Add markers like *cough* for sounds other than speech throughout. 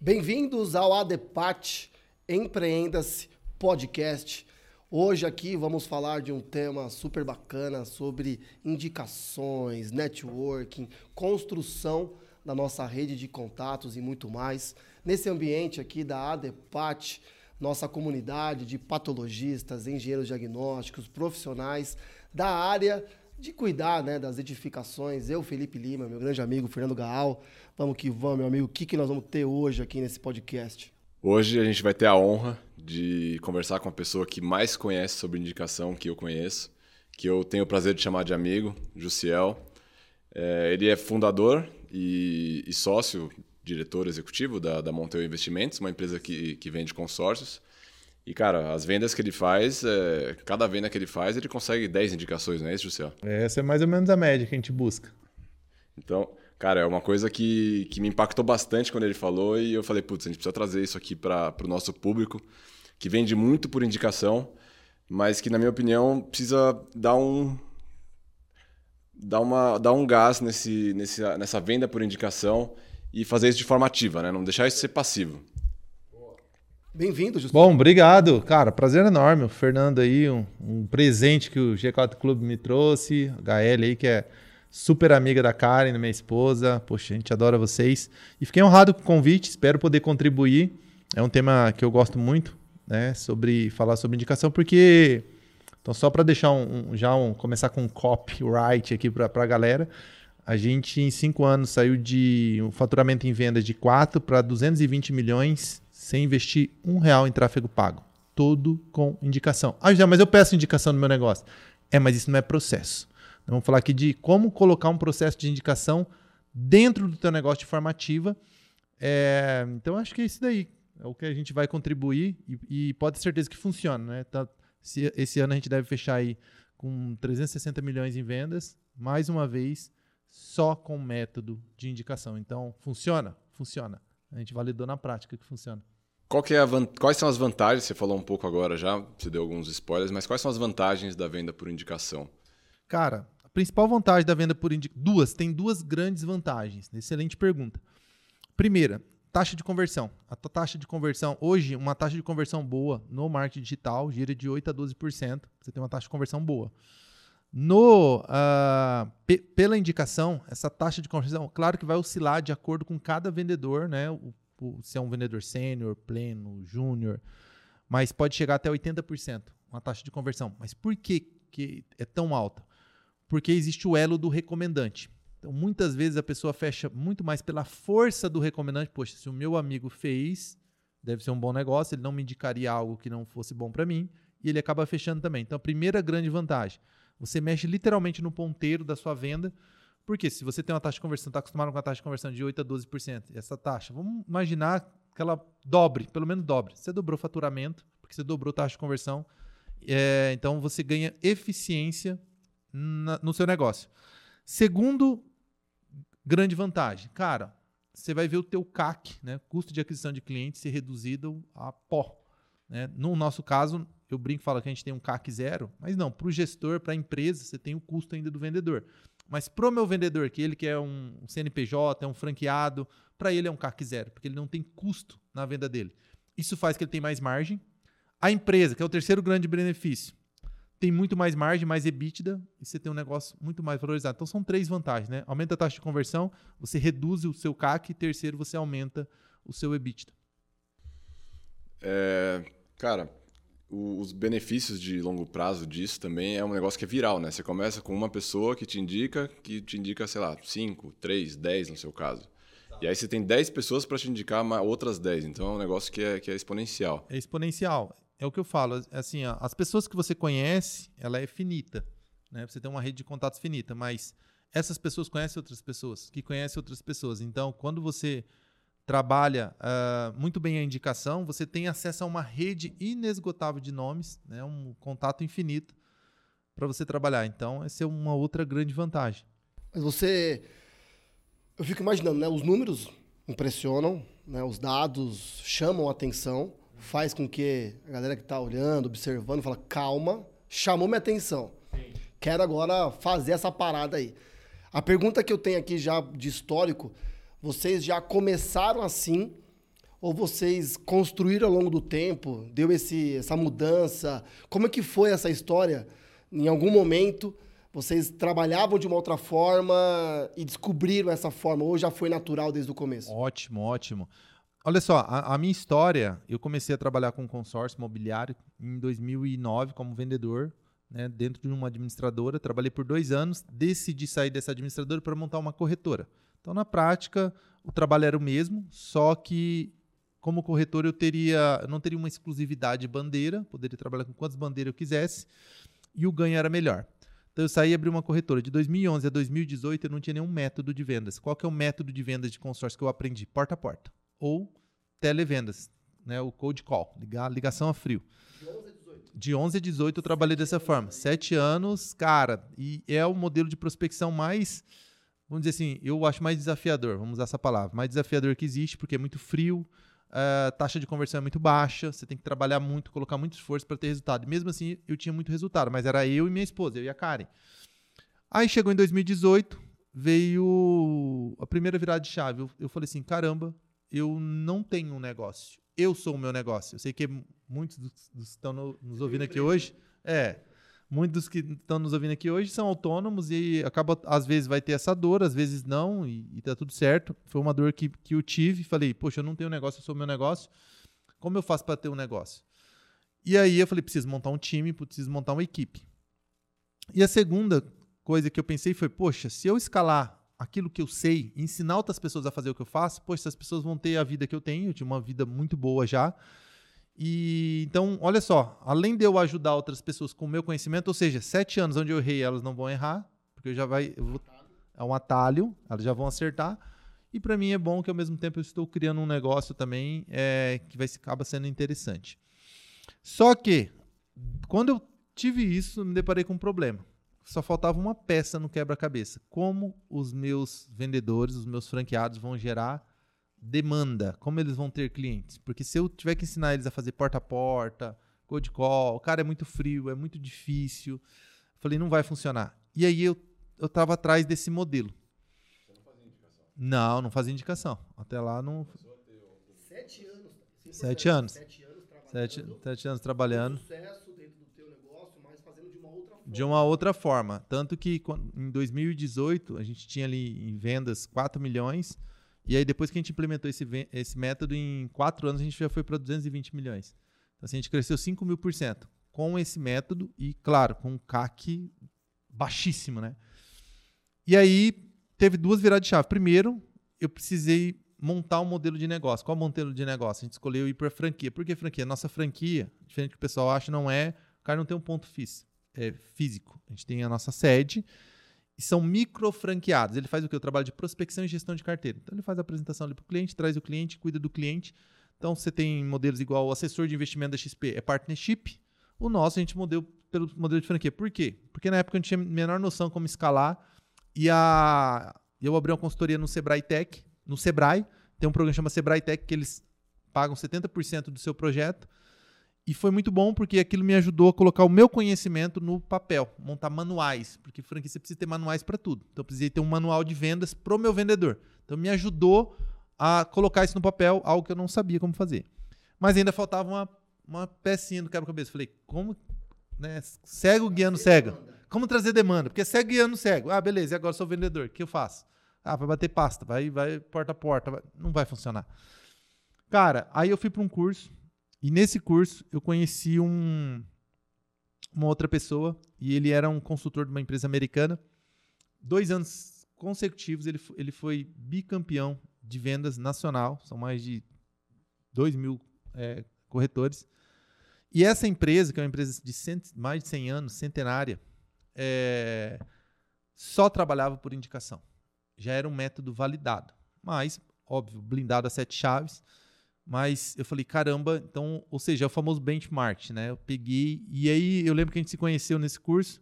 Bem-vindos ao ADEPAT Empreenda-se Podcast. Hoje aqui vamos falar de um tema super bacana sobre indicações, networking, construção da nossa rede de contatos e muito mais. Nesse ambiente aqui da ADEPAT, nossa comunidade de patologistas, engenheiros diagnósticos, profissionais da área de cuidar né, das edificações. Eu, Felipe Lima, meu grande amigo Fernando Gaal. Vamos que vamos, meu amigo. O que, que nós vamos ter hoje aqui nesse podcast? Hoje a gente vai ter a honra de conversar com a pessoa que mais conhece sobre indicação que eu conheço, que eu tenho o prazer de chamar de amigo, Jussiel. É, ele é fundador e, e, sócio, diretor executivo da, da Monteu Investimentos, uma empresa que, que vende consórcios. E, cara, as vendas que ele faz, é, cada venda que ele faz, ele consegue 10 indicações, não é isso, José? Essa é mais ou menos a média que a gente busca. Então, cara, é uma coisa que, que me impactou bastante quando ele falou e eu falei, putz, a gente precisa trazer isso aqui para o nosso público, que vende muito por indicação, mas que, na minha opinião, precisa dar um, dar, uma, dar um gás nesse, nesse, nessa venda por indicação e fazer isso de forma ativa, né? Não deixar isso ser passivo. Bem-vindo, Justo. Bom, obrigado. Cara, prazer enorme. O Fernando aí, um, um, presente que o G4 Clube me trouxe. A HL aí, que é super amiga da Karen, minha esposa. Poxa, a gente adora vocês. E fiquei honrado com o convite, espero poder contribuir. É um tema que eu gosto muito, né? Sobre falar sobre indicação, porque. Então, só para deixar um, um, já um, começar com um copyright aqui para a galera. A gente, em cinco anos, saiu de um faturamento em vendas de 4 para 220 milhões sem investir um real em tráfego pago. Todo com indicação. Ah, já, mas eu peço indicação no meu negócio. É, mas isso não é processo. Vamos falar aqui de como colocar um processo de indicação dentro do teu negócio de forma ativa. É, então, acho que é isso daí. É o que a gente vai contribuir e, e pode ter certeza que funciona. Né? Tá, se, esse ano a gente deve fechar aí com 360 milhões em vendas, mais uma vez, só com método de indicação. Então, funciona? Funciona. A gente validou na prática que funciona. É quais são as vantagens? Você falou um pouco agora já, você deu alguns spoilers, mas quais são as vantagens da venda por indicação? Cara, principal vantagem da venda por indicação. Duas, tem duas grandes vantagens. Excelente pergunta. Primeira, taxa de conversão. A taxa de conversão, hoje, uma taxa de conversão boa no marketing digital gira de 8 a 12%. Você tem uma taxa de conversão boa. No, uh, pela indicação, essa taxa de conversão, claro que vai oscilar de acordo com cada vendedor, né? O se é um vendedor sênior, pleno, júnior, mas pode chegar até 80%, uma taxa de conversão. Mas por que, que é tão alta? Porque existe o elo do recomendante. Então, muitas vezes a pessoa fecha muito mais pela força do recomendante. Poxa, se o meu amigo fez, deve ser um bom negócio, ele não me indicaria algo que não fosse bom para mim, e ele acaba fechando também. Então, a primeira grande vantagem, você mexe literalmente no ponteiro da sua venda, porque se você tem uma taxa de conversão, está acostumado com uma taxa de conversão de 8% a 12%, e essa taxa, vamos imaginar que ela dobre, pelo menos dobre. Você dobrou faturamento, porque você dobrou a taxa de conversão, é, então você ganha eficiência no seu negócio. Segundo grande vantagem, cara, você vai ver o teu CAC, né, custo de aquisição de clientes, ser reduzido a pó. Né? No nosso caso, eu brinco e falo que a gente tem um CAC zero, mas não, para o gestor, para a empresa, você tem o custo ainda do vendedor. Mas pro meu vendedor, que ele que é um CNPJ, é um franqueado, para ele é um CAC zero, porque ele não tem custo na venda dele. Isso faz que ele tenha mais margem. A empresa, que é o terceiro grande benefício, tem muito mais margem, mais EBITDA, e você tem um negócio muito mais valorizado. Então são três vantagens, né? Aumenta a taxa de conversão, você reduz o seu CAC, e terceiro, você aumenta o seu EBITDA. É, cara, os benefícios de longo prazo disso também é um negócio que é viral, né? Você começa com uma pessoa que te indica, que te indica, sei lá, 5, 3, 10 no seu caso. E aí você tem 10 pessoas para te indicar outras 10. Então é um negócio que é, que é exponencial. É exponencial. É o que eu falo. Assim, ó, as pessoas que você conhece, ela é finita. Né? Você tem uma rede de contatos finita, mas essas pessoas conhecem outras pessoas, que conhecem outras pessoas. Então, quando você trabalha uh, muito bem a indicação, você tem acesso a uma rede inesgotável de nomes, né, um contato infinito para você trabalhar. Então, essa é uma outra grande vantagem. Mas você. Eu fico imaginando, né? Os números impressionam, né, os dados chamam a atenção, faz com que a galera que está olhando, observando, fala: calma, chamou minha atenção. Sim. Quero agora fazer essa parada aí. A pergunta que eu tenho aqui já de histórico vocês já começaram assim Ou vocês construíram ao longo do tempo? Deu esse, essa mudança? Como é que foi essa história? Em algum momento, vocês trabalhavam de uma outra forma e descobriram essa forma? Ou já foi natural desde o começo? Ótimo, ótimo. Olha só, a, a minha história, eu comecei a trabalhar com consórcio imobiliário em 2009 como vendedor, né, dentro de uma administradora. Trabalhei por dois anos, decidi sair dessa administradora para montar uma corretora. Então, na prática, o trabalho era o mesmo, só que como corretor eu teria, não teria uma exclusividade de bandeira, poderia trabalhar com quantas bandeiras eu quisesse e o ganho era melhor. Então eu saí e abri uma corretora. De 2011 a 2018 eu não tinha nenhum método de vendas. Qual que é o método de vendas de consórcio que eu aprendi? Porta a porta ou televendas, né, o cold call, ligar, ligação a frio. De 11 a 18. De 11 a 18 eu trabalhei dessa forma. Sete anos, cara, e é o modelo de prospecção mais vamos dizer assim, eu acho mais desafiador, vamos usar essa palavra, mais desafiador que existe, porque é muito frio, a taxa de conversão é muito baixa, você tem que trabalhar muito, colocar muito esforço para ter resultado. E mesmo assim, eu tinha muito resultado, mas era eu e minha esposa, eu e a Karen. Aí chegou em 2018, veio a primeira virada de chave. Eu, eu falei assim: caramba, eu não tenho um negócio. Eu sou o meu negócio. Eu sei que muitos dos, dos que estão no, nos ouvindo aqui hoje. É, muitos dos que estão nos ouvindo aqui hoje são autônomos e acaba, às vezes, vai ter essa dor, às vezes não, e, e tá tudo certo. Foi uma dor que, que eu tive. Falei, poxa, eu não tenho negócio, eu sou o meu negócio. Como eu faço para ter um negócio? E aí eu falei, preciso montar um time, preciso montar uma equipe. E a segunda coisa que eu pensei foi, poxa, se eu escalar aquilo que eu sei, ensinar outras pessoas a fazer o que eu faço, poxa, essas pessoas vão ter a vida que eu tenho, eu tinha uma vida muito boa já. E então, olha só, além de eu ajudar outras pessoas com o meu conhecimento, ou seja, sete anos onde eu errei, elas não vão errar, porque eu já vai. Eu vou, é um atalho, elas já vão acertar. E para mim é bom que ao mesmo tempo eu estou criando um negócio também é, que vai acaba sendo interessante. Só que, quando eu tive isso, me deparei com um problema. Só faltava uma peça no quebra-cabeça. Como os meus vendedores, os meus franqueados vão gerar demanda, como eles vão ter clientes. Porque se eu tiver que ensinar eles a fazer porta a porta, cold call, cara, é muito frio, é muito difícil. Falei, não vai funcionar. E aí eu, eu tava atrás desse modelo. Você não fazia indicação? Não, não fazia indicação. Até lá não. Sete anos. Sete anos. Sete anos trabalhando. Sete, sete anos trabalhando. Sucesso dentro do teu negócio, mas fazendo de uma outra forma. Tanto que em 2018 a gente tinha ali em vendas 4 milhões e aí, depois que a gente implementou esse, esse método, em quatro anos a gente já foi para 220 milhões. Então, assim, a gente cresceu 5 mil por cento com esse método e, claro, com um CAC baixíssimo, né? E aí, teve duas viradas de chave. Primeiro, eu precisei montar um modelo de negócio. Qual modelo de negócio? A gente escolheu ir para franquia. Por que franquia? Nossa franquia, diferente do que o pessoal acha, não é. O cara não tem um ponto físico. É físico. A gente tem a nossa sede e são micro franqueados. Ele faz o que? O trabalho de prospecção e gestão de carteira. Então ele faz a apresentação ali para o cliente, traz o cliente, cuida do cliente. Então você tem modelos igual o assessor de investimento da XP, é partnership. O nosso a gente modelo pelo modelo de franquia. Por quê? Porque na época a gente tinha menor noção como escalar. E a eu abri uma consultoria no Sebrae Tech, no Sebrae, tem um programa que chama Sebrae Tech que eles pagam 70% do seu projeto e foi muito bom porque aquilo me ajudou a colocar o meu conhecimento no papel, montar manuais, porque franquia você precisa ter manuais para tudo. Então eu precisei ter um manual de vendas para o meu vendedor. Então me ajudou a colocar isso no papel, algo que eu não sabia como fazer. Mas ainda faltava uma, uma pecinha do quebra-cabeça. Falei, como, né, cego guiando cego. Como trazer demanda? Porque cego guiando cego. Ah, beleza, e agora sou vendedor, o que eu faço? Ah, vai bater pasta, vai, vai porta a porta, vai... não vai funcionar. Cara, aí eu fui para um curso e nesse curso eu conheci um, uma outra pessoa e ele era um consultor de uma empresa americana. Dois anos consecutivos ele, ele foi bicampeão de vendas nacional, são mais de 2 mil é, corretores. E essa empresa, que é uma empresa de cento, mais de 100 anos, centenária, é, só trabalhava por indicação. Já era um método validado, mas, óbvio, blindado a sete chaves mas eu falei, caramba, então, ou seja, é o famoso benchmark, né? Eu peguei, e aí eu lembro que a gente se conheceu nesse curso,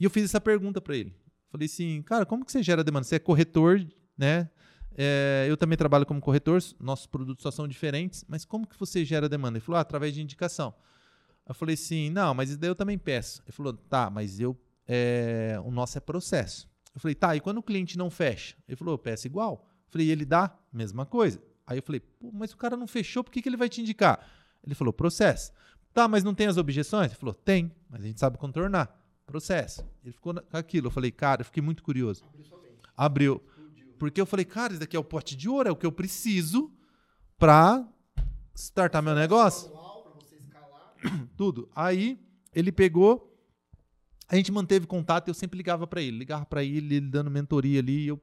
e eu fiz essa pergunta para ele. Falei assim, cara, como que você gera demanda? Você é corretor, né? É, eu também trabalho como corretor, nossos produtos só são diferentes, mas como que você gera demanda? Ele falou, ah, através de indicação. Eu falei assim, não, mas daí eu também peço. Ele falou, tá, mas eu, é, o nosso é processo. Eu falei, tá, e quando o cliente não fecha? Ele falou, eu peço igual. Eu falei, e ele dá? Mesma coisa. Aí eu falei, Pô, mas o cara não fechou, por que, que ele vai te indicar? Ele falou, processo. Tá, mas não tem as objeções? Ele falou, tem, mas a gente sabe contornar. Processo. Ele ficou com aquilo. Eu falei, cara, eu fiquei muito curioso. Abriu. Porque eu falei, cara, isso daqui é o pote de ouro, é o que eu preciso pra startar meu negócio. *clears throat* Tudo. Aí ele pegou, a gente manteve contato, eu sempre ligava para ele, ligava para ele, ele dando mentoria ali, eu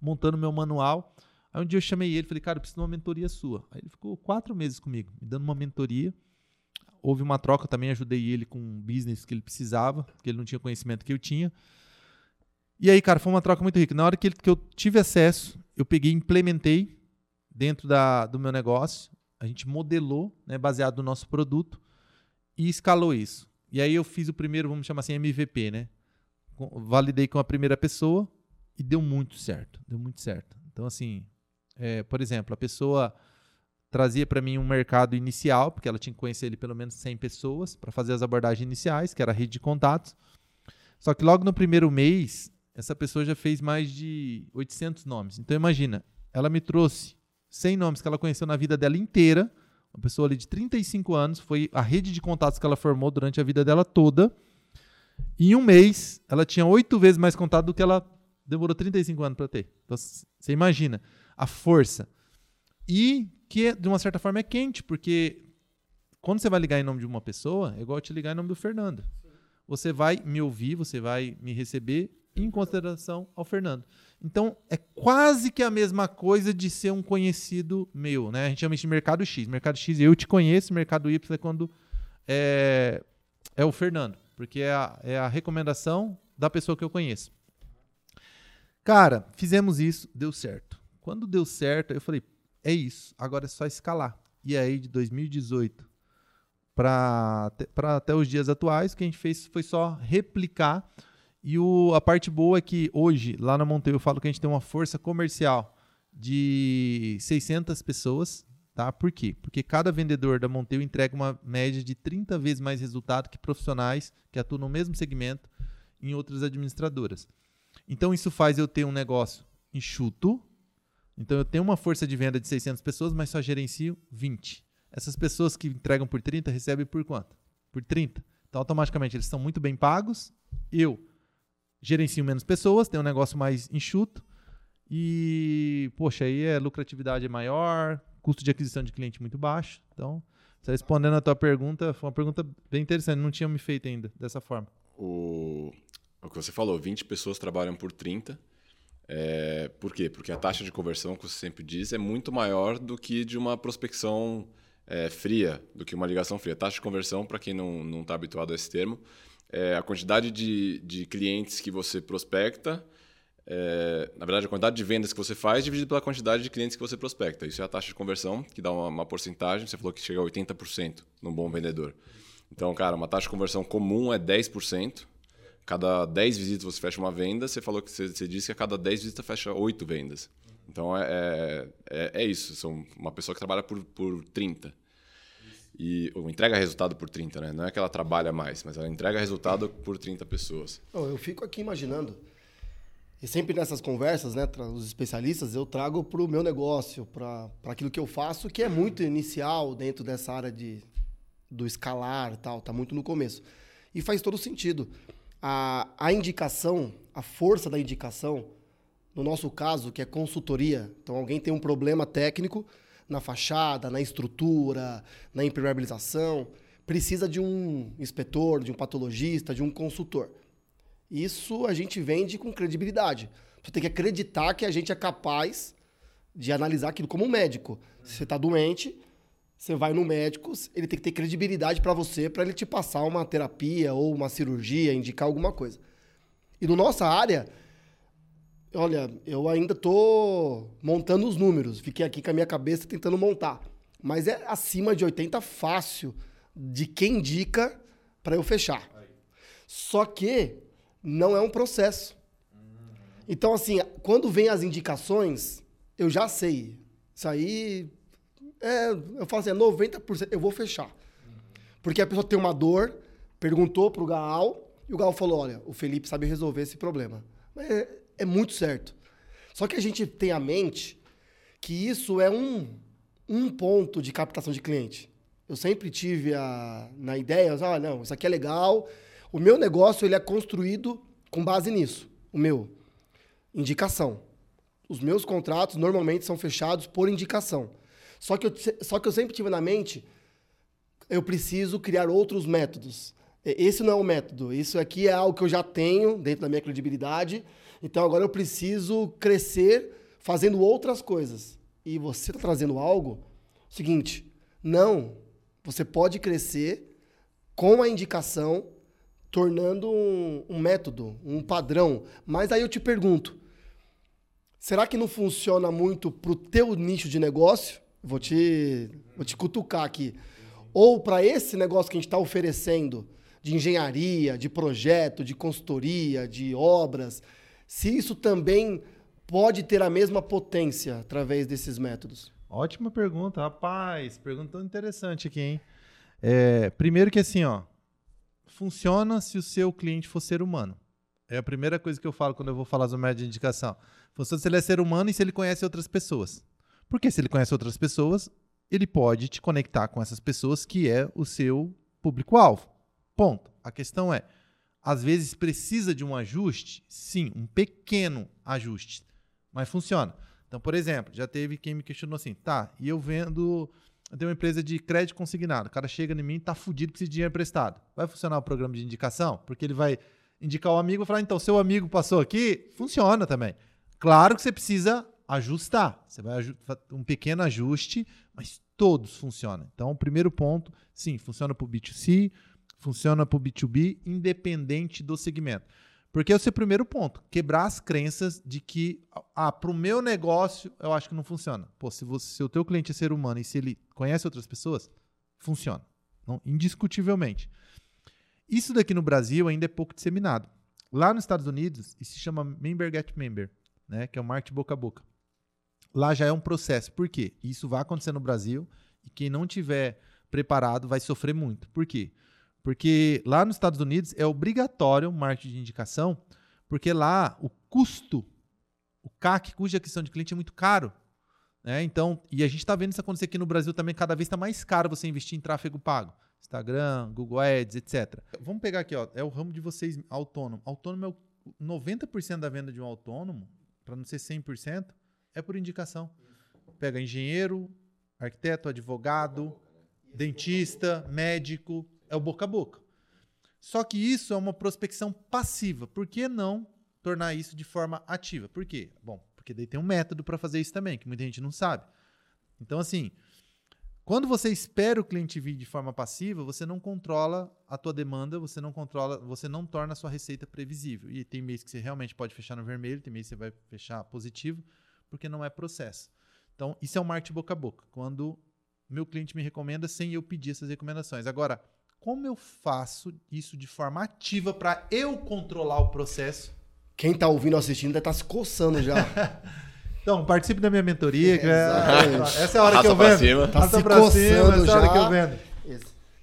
montando meu manual. Aí um dia eu chamei ele, falei, cara, eu preciso de uma mentoria sua. Aí ele ficou quatro meses comigo, me dando uma mentoria. Houve uma troca, também ajudei ele com um business que ele precisava, que ele não tinha conhecimento que eu tinha. E aí, cara, foi uma troca muito rica. Na hora que, ele, que eu tive acesso, eu peguei e implementei dentro da, do meu negócio. A gente modelou, né, baseado no nosso produto, e escalou isso. E aí eu fiz o primeiro, vamos chamar assim, MVP, né? Validei com a primeira pessoa e deu muito certo. Deu muito certo. Então, assim, é, por exemplo, a pessoa trazia para mim um mercado inicial, porque ela tinha que conhecer ele pelo menos 100 pessoas para fazer as abordagens iniciais, que era a rede de contatos. Só que logo no primeiro mês, essa pessoa já fez mais de 800 nomes. Então imagina, ela me trouxe 100 nomes que ela conheceu na vida dela inteira, uma pessoa ali de 35 anos, foi a rede de contatos que ela formou durante a vida dela toda. Em um mês, ela tinha oito vezes mais contato do que ela demorou 35 anos para ter. Então, você imagina a força. E que, de uma certa forma, é quente, porque quando você vai ligar em nome de uma pessoa, é igual te ligar em nome do Fernando. Você vai me ouvir, você vai me receber em consideração ao Fernando. Então, é quase que a mesma coisa de ser um conhecido meu, né? A gente chama isso de mercado X. Mercado X eu te conheço, mercado Y é quando é, é o Fernando, porque é a, é a recomendação da pessoa que eu conheço. Cara, fizemos isso, deu certo. Quando deu certo, eu falei, é isso, agora é só escalar. E aí, de 2018 para até os dias atuais, o que a gente fez foi só replicar e o, a parte boa é que hoje, lá na Monteiro, eu falo que a gente tem uma força comercial de 600 pessoas. Tá? Por quê? Porque cada vendedor da Monteiro entrega uma média de 30 vezes mais resultado que profissionais que atuam no mesmo segmento em outras administradoras. Então, isso faz eu ter um negócio enxuto. Então, eu tenho uma força de venda de 600 pessoas, mas só gerencio 20. Essas pessoas que entregam por 30 recebem por quanto? Por 30. Então, automaticamente, eles estão muito bem pagos. Eu gerencio menos pessoas, tem um negócio mais enxuto. E, poxa, aí é lucratividade maior, custo de aquisição de cliente muito baixo. Então, respondendo a tua pergunta, foi uma pergunta bem interessante, não tinha me feito ainda dessa forma. O, o que você falou, 20 pessoas trabalham por 30. É, por quê? Porque a taxa de conversão, que você sempre diz, é muito maior do que de uma prospecção é, fria, do que uma ligação fria. Taxa de conversão, para quem não está habituado a esse termo, é, a quantidade de, de clientes que você prospecta, é, na verdade, a quantidade de vendas que você faz dividido pela quantidade de clientes que você prospecta. Isso é a taxa de conversão, que dá uma, uma porcentagem. Você falou que chega a 80% num bom vendedor. Então, cara, uma taxa de conversão comum é 10%. Cada 10 visitas você fecha uma venda. Você falou que você, você disse que a cada 10 visitas fecha 8 vendas. Então, é, é, é, é isso. São uma pessoa que trabalha por, por 30. E ou entrega resultado por 30, né? Não é que ela trabalha mais, mas ela entrega resultado por 30 pessoas. Eu fico aqui imaginando. E sempre nessas conversas, né, os especialistas, eu trago para o meu negócio, para aquilo que eu faço, que é muito inicial dentro dessa área de, do escalar e tal, tá muito no começo. E faz todo sentido. A, a indicação, a força da indicação, no nosso caso, que é consultoria, então alguém tem um problema técnico, na fachada, na estrutura, na impermeabilização, precisa de um inspetor, de um patologista, de um consultor. Isso a gente vende com credibilidade. Você tem que acreditar que a gente é capaz de analisar aquilo como um médico. Se você está doente, você vai no médico, ele tem que ter credibilidade para você, para ele te passar uma terapia ou uma cirurgia, indicar alguma coisa. E no nossa área, Olha, eu ainda estou montando os números. Fiquei aqui com a minha cabeça tentando montar. Mas é acima de 80 fácil de quem indica para eu fechar. Só que não é um processo. Então, assim, quando vem as indicações, eu já sei. Isso aí, é, eu falo assim, é 90%, eu vou fechar. Porque a pessoa tem uma dor, perguntou para o Gaal, e o Gaal falou, olha, o Felipe sabe resolver esse problema. É, é muito certo. Só que a gente tem a mente que isso é um, um ponto de captação de cliente. Eu sempre tive a, na ideia, ah, não, isso aqui é legal. O meu negócio ele é construído com base nisso. O meu. Indicação. Os meus contratos normalmente são fechados por indicação. Só que eu, só que eu sempre tive na mente, eu preciso criar outros métodos. Esse não é o método. Isso aqui é algo que eu já tenho dentro da minha credibilidade. Então agora eu preciso crescer fazendo outras coisas. E você está trazendo algo. Seguinte, não. Você pode crescer com a indicação, tornando um, um método, um padrão. Mas aí eu te pergunto: será que não funciona muito para o teu nicho de negócio? Vou te, vou te cutucar aqui. Ou para esse negócio que a gente está oferecendo de engenharia, de projeto, de consultoria, de obras, se isso também pode ter a mesma potência através desses métodos? Ótima pergunta, rapaz. Pergunta tão interessante aqui, hein? É, primeiro que assim, ó, funciona se o seu cliente for ser humano. É a primeira coisa que eu falo quando eu vou falar sobre método de indicação. Funciona se ele é ser humano e se ele conhece outras pessoas. Porque se ele conhece outras pessoas, ele pode te conectar com essas pessoas que é o seu público-alvo. Ponto. A questão é, às vezes precisa de um ajuste? Sim, um pequeno ajuste mas funciona. Então, por exemplo, já teve quem me questionou assim, tá, e eu vendo, eu tenho uma empresa de crédito consignado, o cara chega em mim tá fudido com esse dinheiro emprestado. Vai funcionar o programa de indicação? Porque ele vai indicar o amigo e falar, então, seu amigo passou aqui, funciona também. Claro que você precisa ajustar. Você vai um pequeno ajuste, mas todos funcionam. Então, o primeiro ponto, sim, funciona para o B2C, funciona para o B2B, independente do segmento. Porque esse é o primeiro ponto. Quebrar as crenças de que, ah, para o meu negócio, eu acho que não funciona. Pô, se, você, se o teu cliente é ser humano e se ele conhece outras pessoas, funciona. Não, indiscutivelmente. Isso daqui no Brasil ainda é pouco disseminado. Lá nos Estados Unidos, isso se chama Member Get Member, né? que é o marketing boca a boca. Lá já é um processo. Por quê? Isso vai acontecer no Brasil e quem não tiver preparado vai sofrer muito. Por quê? Porque lá nos Estados Unidos é obrigatório marketing de indicação, porque lá o custo, o CAC, de aquisição de cliente, é muito caro. Né? Então, e a gente está vendo isso acontecer aqui no Brasil também, cada vez está mais caro você investir em tráfego pago. Instagram, Google Ads, etc. Vamos pegar aqui, ó, é o ramo de vocês autônomo. Autônomo é o 90% da venda de um autônomo, para não ser 100%, é por indicação. Pega engenheiro, arquiteto, advogado, dentista, médico, é o boca a boca. Só que isso é uma prospecção passiva. Por que não tornar isso de forma ativa? Por quê? Bom, porque daí tem um método para fazer isso também, que muita gente não sabe. Então, assim, quando você espera o cliente vir de forma passiva, você não controla a tua demanda, você não controla, você não torna a sua receita previsível. E tem mês que você realmente pode fechar no vermelho, tem mês que você vai fechar positivo, porque não é processo. Então, isso é o marketing boca a boca. Quando meu cliente me recomenda sem eu pedir essas recomendações. Agora, como eu faço isso de forma ativa para eu controlar o processo? Quem está ouvindo ou assistindo deve estar tá se coçando já. *laughs* então, participe da minha mentoria. É, é, essa é a hora Raça que eu vendo. Cima. Tá se pra cima, essa é a hora que eu vendo.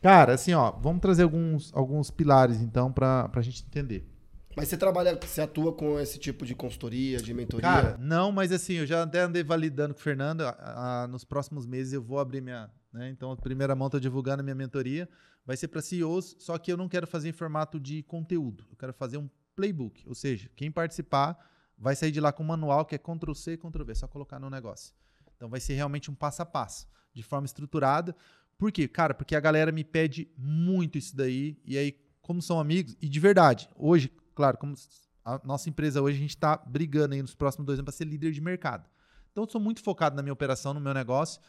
Cara, assim, ó, vamos trazer alguns, alguns pilares, então, para a gente entender. Mas você trabalha, você atua com esse tipo de consultoria, de mentoria? Cara, não, mas assim, eu já até andei validando com o Fernando. A, a, nos próximos meses eu vou abrir minha. Né? Então, a primeira mão estou divulgando a minha mentoria. Vai ser para CEOs, só que eu não quero fazer em formato de conteúdo. Eu quero fazer um playbook. Ou seja, quem participar vai sair de lá com um manual que é Ctrl-C, Ctrl-V, só colocar no negócio. Então vai ser realmente um passo a passo, de forma estruturada. Por quê? Cara, porque a galera me pede muito isso daí. E aí, como são amigos, e de verdade, hoje, claro, como a nossa empresa hoje, a gente está brigando aí nos próximos dois anos para ser líder de mercado. Então, eu sou muito focado na minha operação, no meu negócio.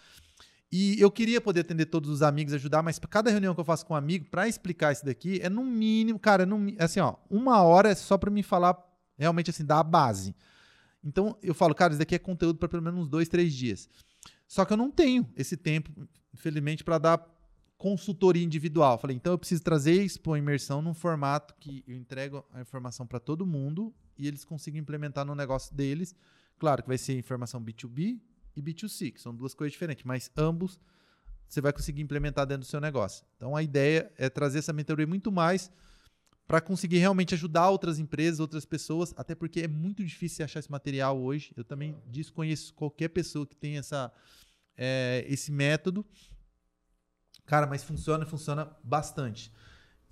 E eu queria poder atender todos os amigos, ajudar, mas cada reunião que eu faço com um amigo, para explicar isso daqui, é no mínimo, cara, é no, assim, ó, uma hora é só para me falar realmente assim, da base. Então eu falo, cara, isso daqui é conteúdo para pelo menos uns dois, três dias. Só que eu não tenho esse tempo, infelizmente, para dar consultoria individual. Falei, então eu preciso trazer Expo Imersão num formato que eu entrego a informação para todo mundo e eles consigam implementar no negócio deles. Claro que vai ser informação B2B, e B2C, que são duas coisas diferentes, mas ambos você vai conseguir implementar dentro do seu negócio. Então a ideia é trazer essa mentoria muito mais para conseguir realmente ajudar outras empresas, outras pessoas, até porque é muito difícil achar esse material hoje. Eu também desconheço qualquer pessoa que tenha essa, é, esse método. Cara, mas funciona e funciona bastante.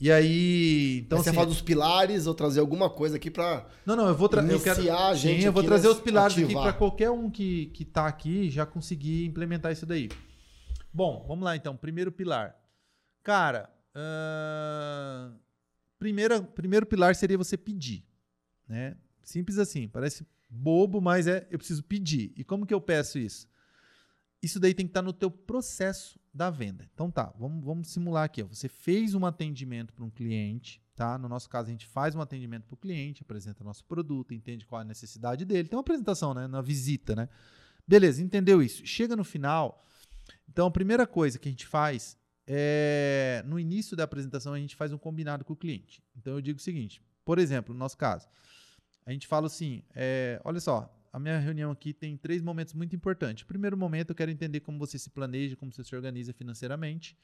E aí, então Mas você assim, fala dos pilares, ou trazer alguma coisa aqui pra. Não, não, eu vou trazer. Iniciar a gente Sim, eu vou aqui trazer nesse- os pilares aqui ativar. para qualquer um que, que tá aqui já conseguir implementar isso daí. Bom, vamos lá então. Primeiro pilar. Cara, ahn, primeira, primeiro pilar seria você pedir. Né? Simples assim. Parece bobo, mas é eu preciso pedir. E como que eu peço isso? Isso daí tem que estar no teu processo da venda. Então tá, vamos, vamos simular aqui. ó. Você fez um atendimento para um cliente, tá? No nosso caso, a gente faz um atendimento para o cliente, apresenta nosso produto, entende qual é a necessidade dele. Tem uma apresentação, né? Na visita, né? Beleza, entendeu isso. Chega no final. Então, a primeira coisa que a gente faz é. No início da apresentação, a gente faz um combinado com o cliente. Então, eu digo o seguinte: por exemplo, no nosso caso, a gente fala assim: é, olha só, a minha reunião aqui tem três momentos muito importantes. Primeiro momento, eu quero entender como você se planeja, como você se organiza financeiramente.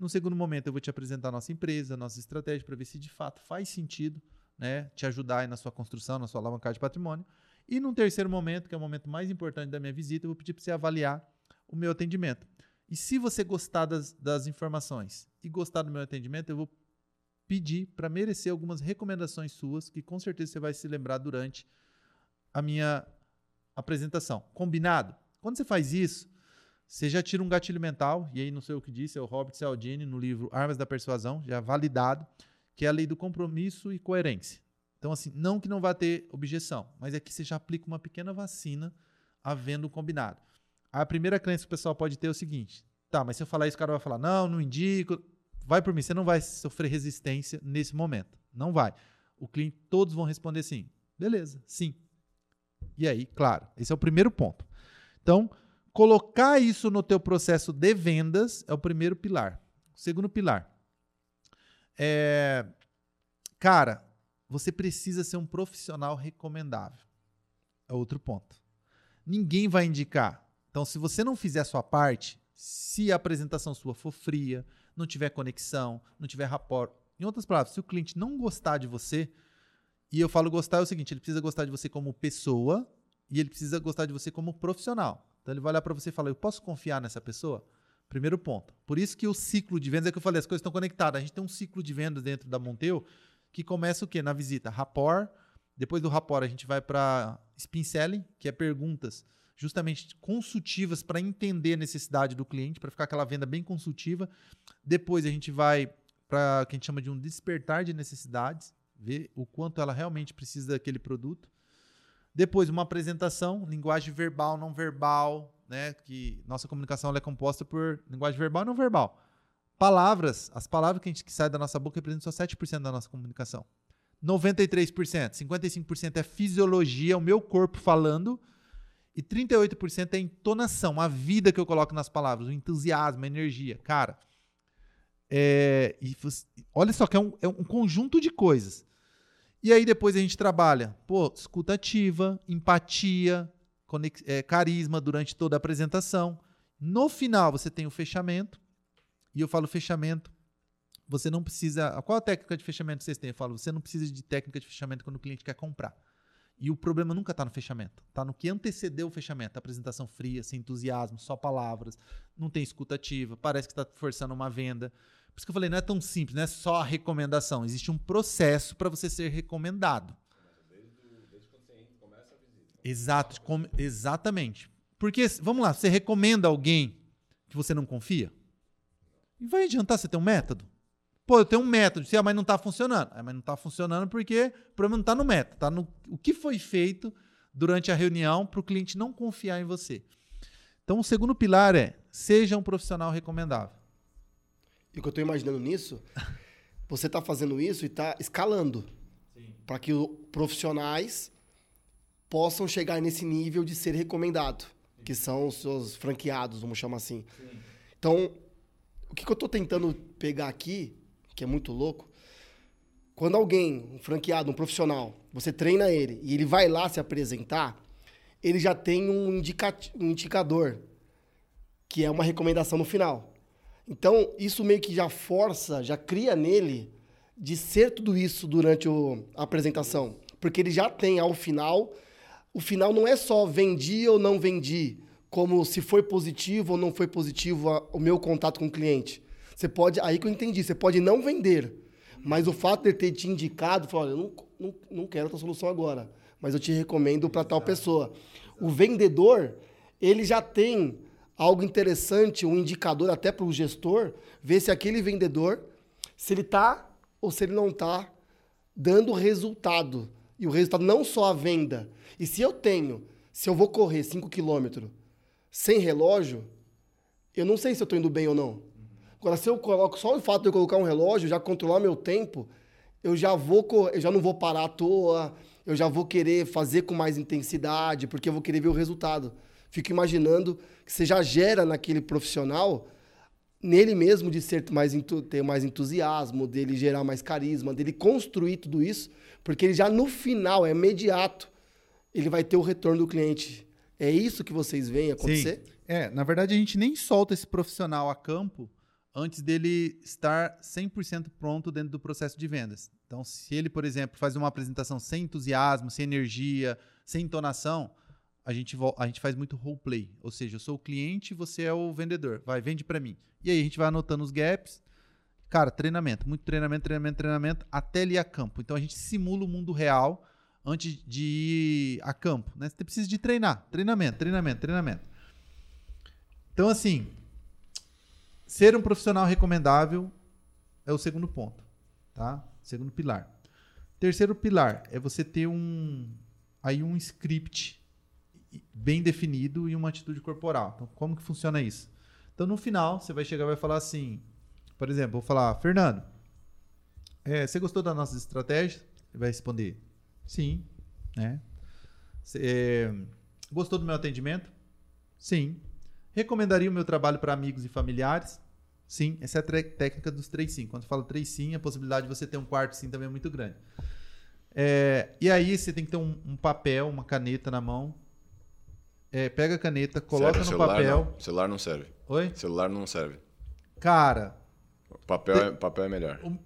No segundo momento, eu vou te apresentar a nossa empresa, a nossa estratégia, para ver se de fato faz sentido né, te ajudar aí na sua construção, na sua alavancagem de patrimônio. E num terceiro momento, que é o momento mais importante da minha visita, eu vou pedir para você avaliar o meu atendimento. E se você gostar das, das informações e gostar do meu atendimento, eu vou pedir para merecer algumas recomendações suas, que com certeza você vai se lembrar durante a minha apresentação. Combinado? Quando você faz isso, você já tira um gatilho mental, e aí não sei o que disse, é o Robert Cialdini no livro Armas da Persuasão, já validado, que é a lei do compromisso e coerência. Então, assim, não que não vá ter objeção, mas é que você já aplica uma pequena vacina havendo um combinado. A primeira crença que o pessoal pode ter é o seguinte: tá, mas se eu falar isso, o cara vai falar, não, não indico. Vai por mim, você não vai sofrer resistência nesse momento. Não vai. O cliente, todos vão responder sim. Beleza, sim. E aí, claro, esse é o primeiro ponto. Então, colocar isso no teu processo de vendas é o primeiro pilar. O segundo pilar. É, cara, você precisa ser um profissional recomendável. É outro ponto. Ninguém vai indicar. Então, se você não fizer a sua parte, se a apresentação sua for fria, não tiver conexão, não tiver rapport, em outras palavras, se o cliente não gostar de você, e eu falo gostar é o seguinte, ele precisa gostar de você como pessoa e ele precisa gostar de você como profissional. Então ele vai olhar para você e falar: "Eu posso confiar nessa pessoa?" Primeiro ponto. Por isso que o ciclo de vendas é que eu falei, as coisas estão conectadas. A gente tem um ciclo de vendas dentro da Monteu que começa o quê? Na visita, rapport. Depois do rapport a gente vai para spin selling, que é perguntas justamente consultivas para entender a necessidade do cliente, para ficar aquela venda bem consultiva. Depois a gente vai para o que a gente chama de um despertar de necessidades, ver o quanto ela realmente precisa daquele produto. Depois, uma apresentação, linguagem verbal, não verbal, né? Que nossa comunicação é composta por linguagem verbal e não verbal. Palavras, as palavras que, a gente, que saem da nossa boca representam só 7% da nossa comunicação. 93%, 55% é fisiologia, o meu corpo falando, e 38% é entonação, a vida que eu coloco nas palavras, o entusiasmo, a energia. Cara, é, e olha só que é um, é um conjunto de coisas. E aí depois a gente trabalha, pô, escuta ativa, empatia, é, carisma durante toda a apresentação. No final você tem o fechamento. E eu falo fechamento, você não precisa. Qual a técnica de fechamento vocês têm? Eu falo, você não precisa de técnica de fechamento quando o cliente quer comprar. E o problema nunca está no fechamento, está no que antecedeu o fechamento. Apresentação fria, sem entusiasmo, só palavras, não tem escuta ativa, parece que está forçando uma venda. Por isso que eu falei, não é tão simples, não é só a recomendação. Existe um processo para você ser recomendado. Exato, com- exatamente. Porque, vamos lá, você recomenda alguém que você não confia? E vai adiantar você ter um método? Pô, eu tenho um método, Sim, ah, mas não está funcionando. Ah, mas não está funcionando porque o problema não está no método, está no o que foi feito durante a reunião para o cliente não confiar em você. Então, o segundo pilar é seja um profissional recomendável. E o que eu tô imaginando nisso, *laughs* você tá fazendo isso e tá escalando. Para que os profissionais possam chegar nesse nível de ser recomendado, que são os seus franqueados, vamos chamar assim. Então, o que, que eu tô tentando pegar aqui, que é muito louco, quando alguém, um franqueado, um profissional, você treina ele e ele vai lá se apresentar, ele já tem um, indica um indicador, que é uma recomendação no final. Então, isso meio que já força, já cria nele de ser tudo isso durante o, a apresentação. Porque ele já tem ao final. O final não é só vendi ou não vendi, como se foi positivo ou não foi positivo a, o meu contato com o cliente. Você pode, aí que eu entendi, você pode não vender, mas o fato de ele ter te indicado, falar, olha, eu não, não, não quero a tua solução agora, mas eu te recomendo para tal pessoa. O vendedor, ele já tem algo interessante, um indicador até para o gestor, ver se aquele vendedor, se ele está ou se ele não está dando resultado. E o resultado não só a venda. E se eu tenho, se eu vou correr 5 quilômetros sem relógio, eu não sei se eu estou indo bem ou não. Agora, se eu coloco só o fato de eu colocar um relógio, já controlar meu tempo, eu já vou eu já não vou parar à toa, eu já vou querer fazer com mais intensidade, porque eu vou querer ver o resultado. Fico imaginando que você já gera naquele profissional, nele mesmo, de ser mais, ter mais entusiasmo, dele gerar mais carisma, dele construir tudo isso, porque ele já no final, é imediato, ele vai ter o retorno do cliente. É isso que vocês veem acontecer? Sim. É, na verdade a gente nem solta esse profissional a campo antes dele estar 100% pronto dentro do processo de vendas. Então, se ele, por exemplo, faz uma apresentação sem entusiasmo, sem energia, sem entonação, a gente, a gente faz muito roleplay. Ou seja, eu sou o cliente você é o vendedor. Vai, vende para mim. E aí a gente vai anotando os gaps. Cara, treinamento, muito treinamento, treinamento, treinamento, até ele ir a campo. Então a gente simula o mundo real antes de ir a campo. Né? Você precisa de treinar. Treinamento, treinamento, treinamento. Então, assim, ser um profissional recomendável é o segundo ponto, tá? Segundo pilar. Terceiro pilar é você ter um aí um script bem definido e uma atitude corporal. Então, como que funciona isso? Então, no final, você vai chegar e vai falar assim, por exemplo, vou falar, Fernando, é, você gostou das nossas estratégias? Ele vai responder, sim, né? Você, é, gostou do meu atendimento? Sim. Recomendaria o meu trabalho para amigos e familiares? Sim, essa é a técnica dos 3 sim. Quando fala 3 sim, a possibilidade de você ter um quarto sim também é muito grande. É, e aí você tem que ter um, um papel, uma caneta na mão. É, pega a caneta, coloca Sério, no papel. Não. Celular não serve. Oi? Celular não serve. Cara. Papel, é, papel é melhor. O,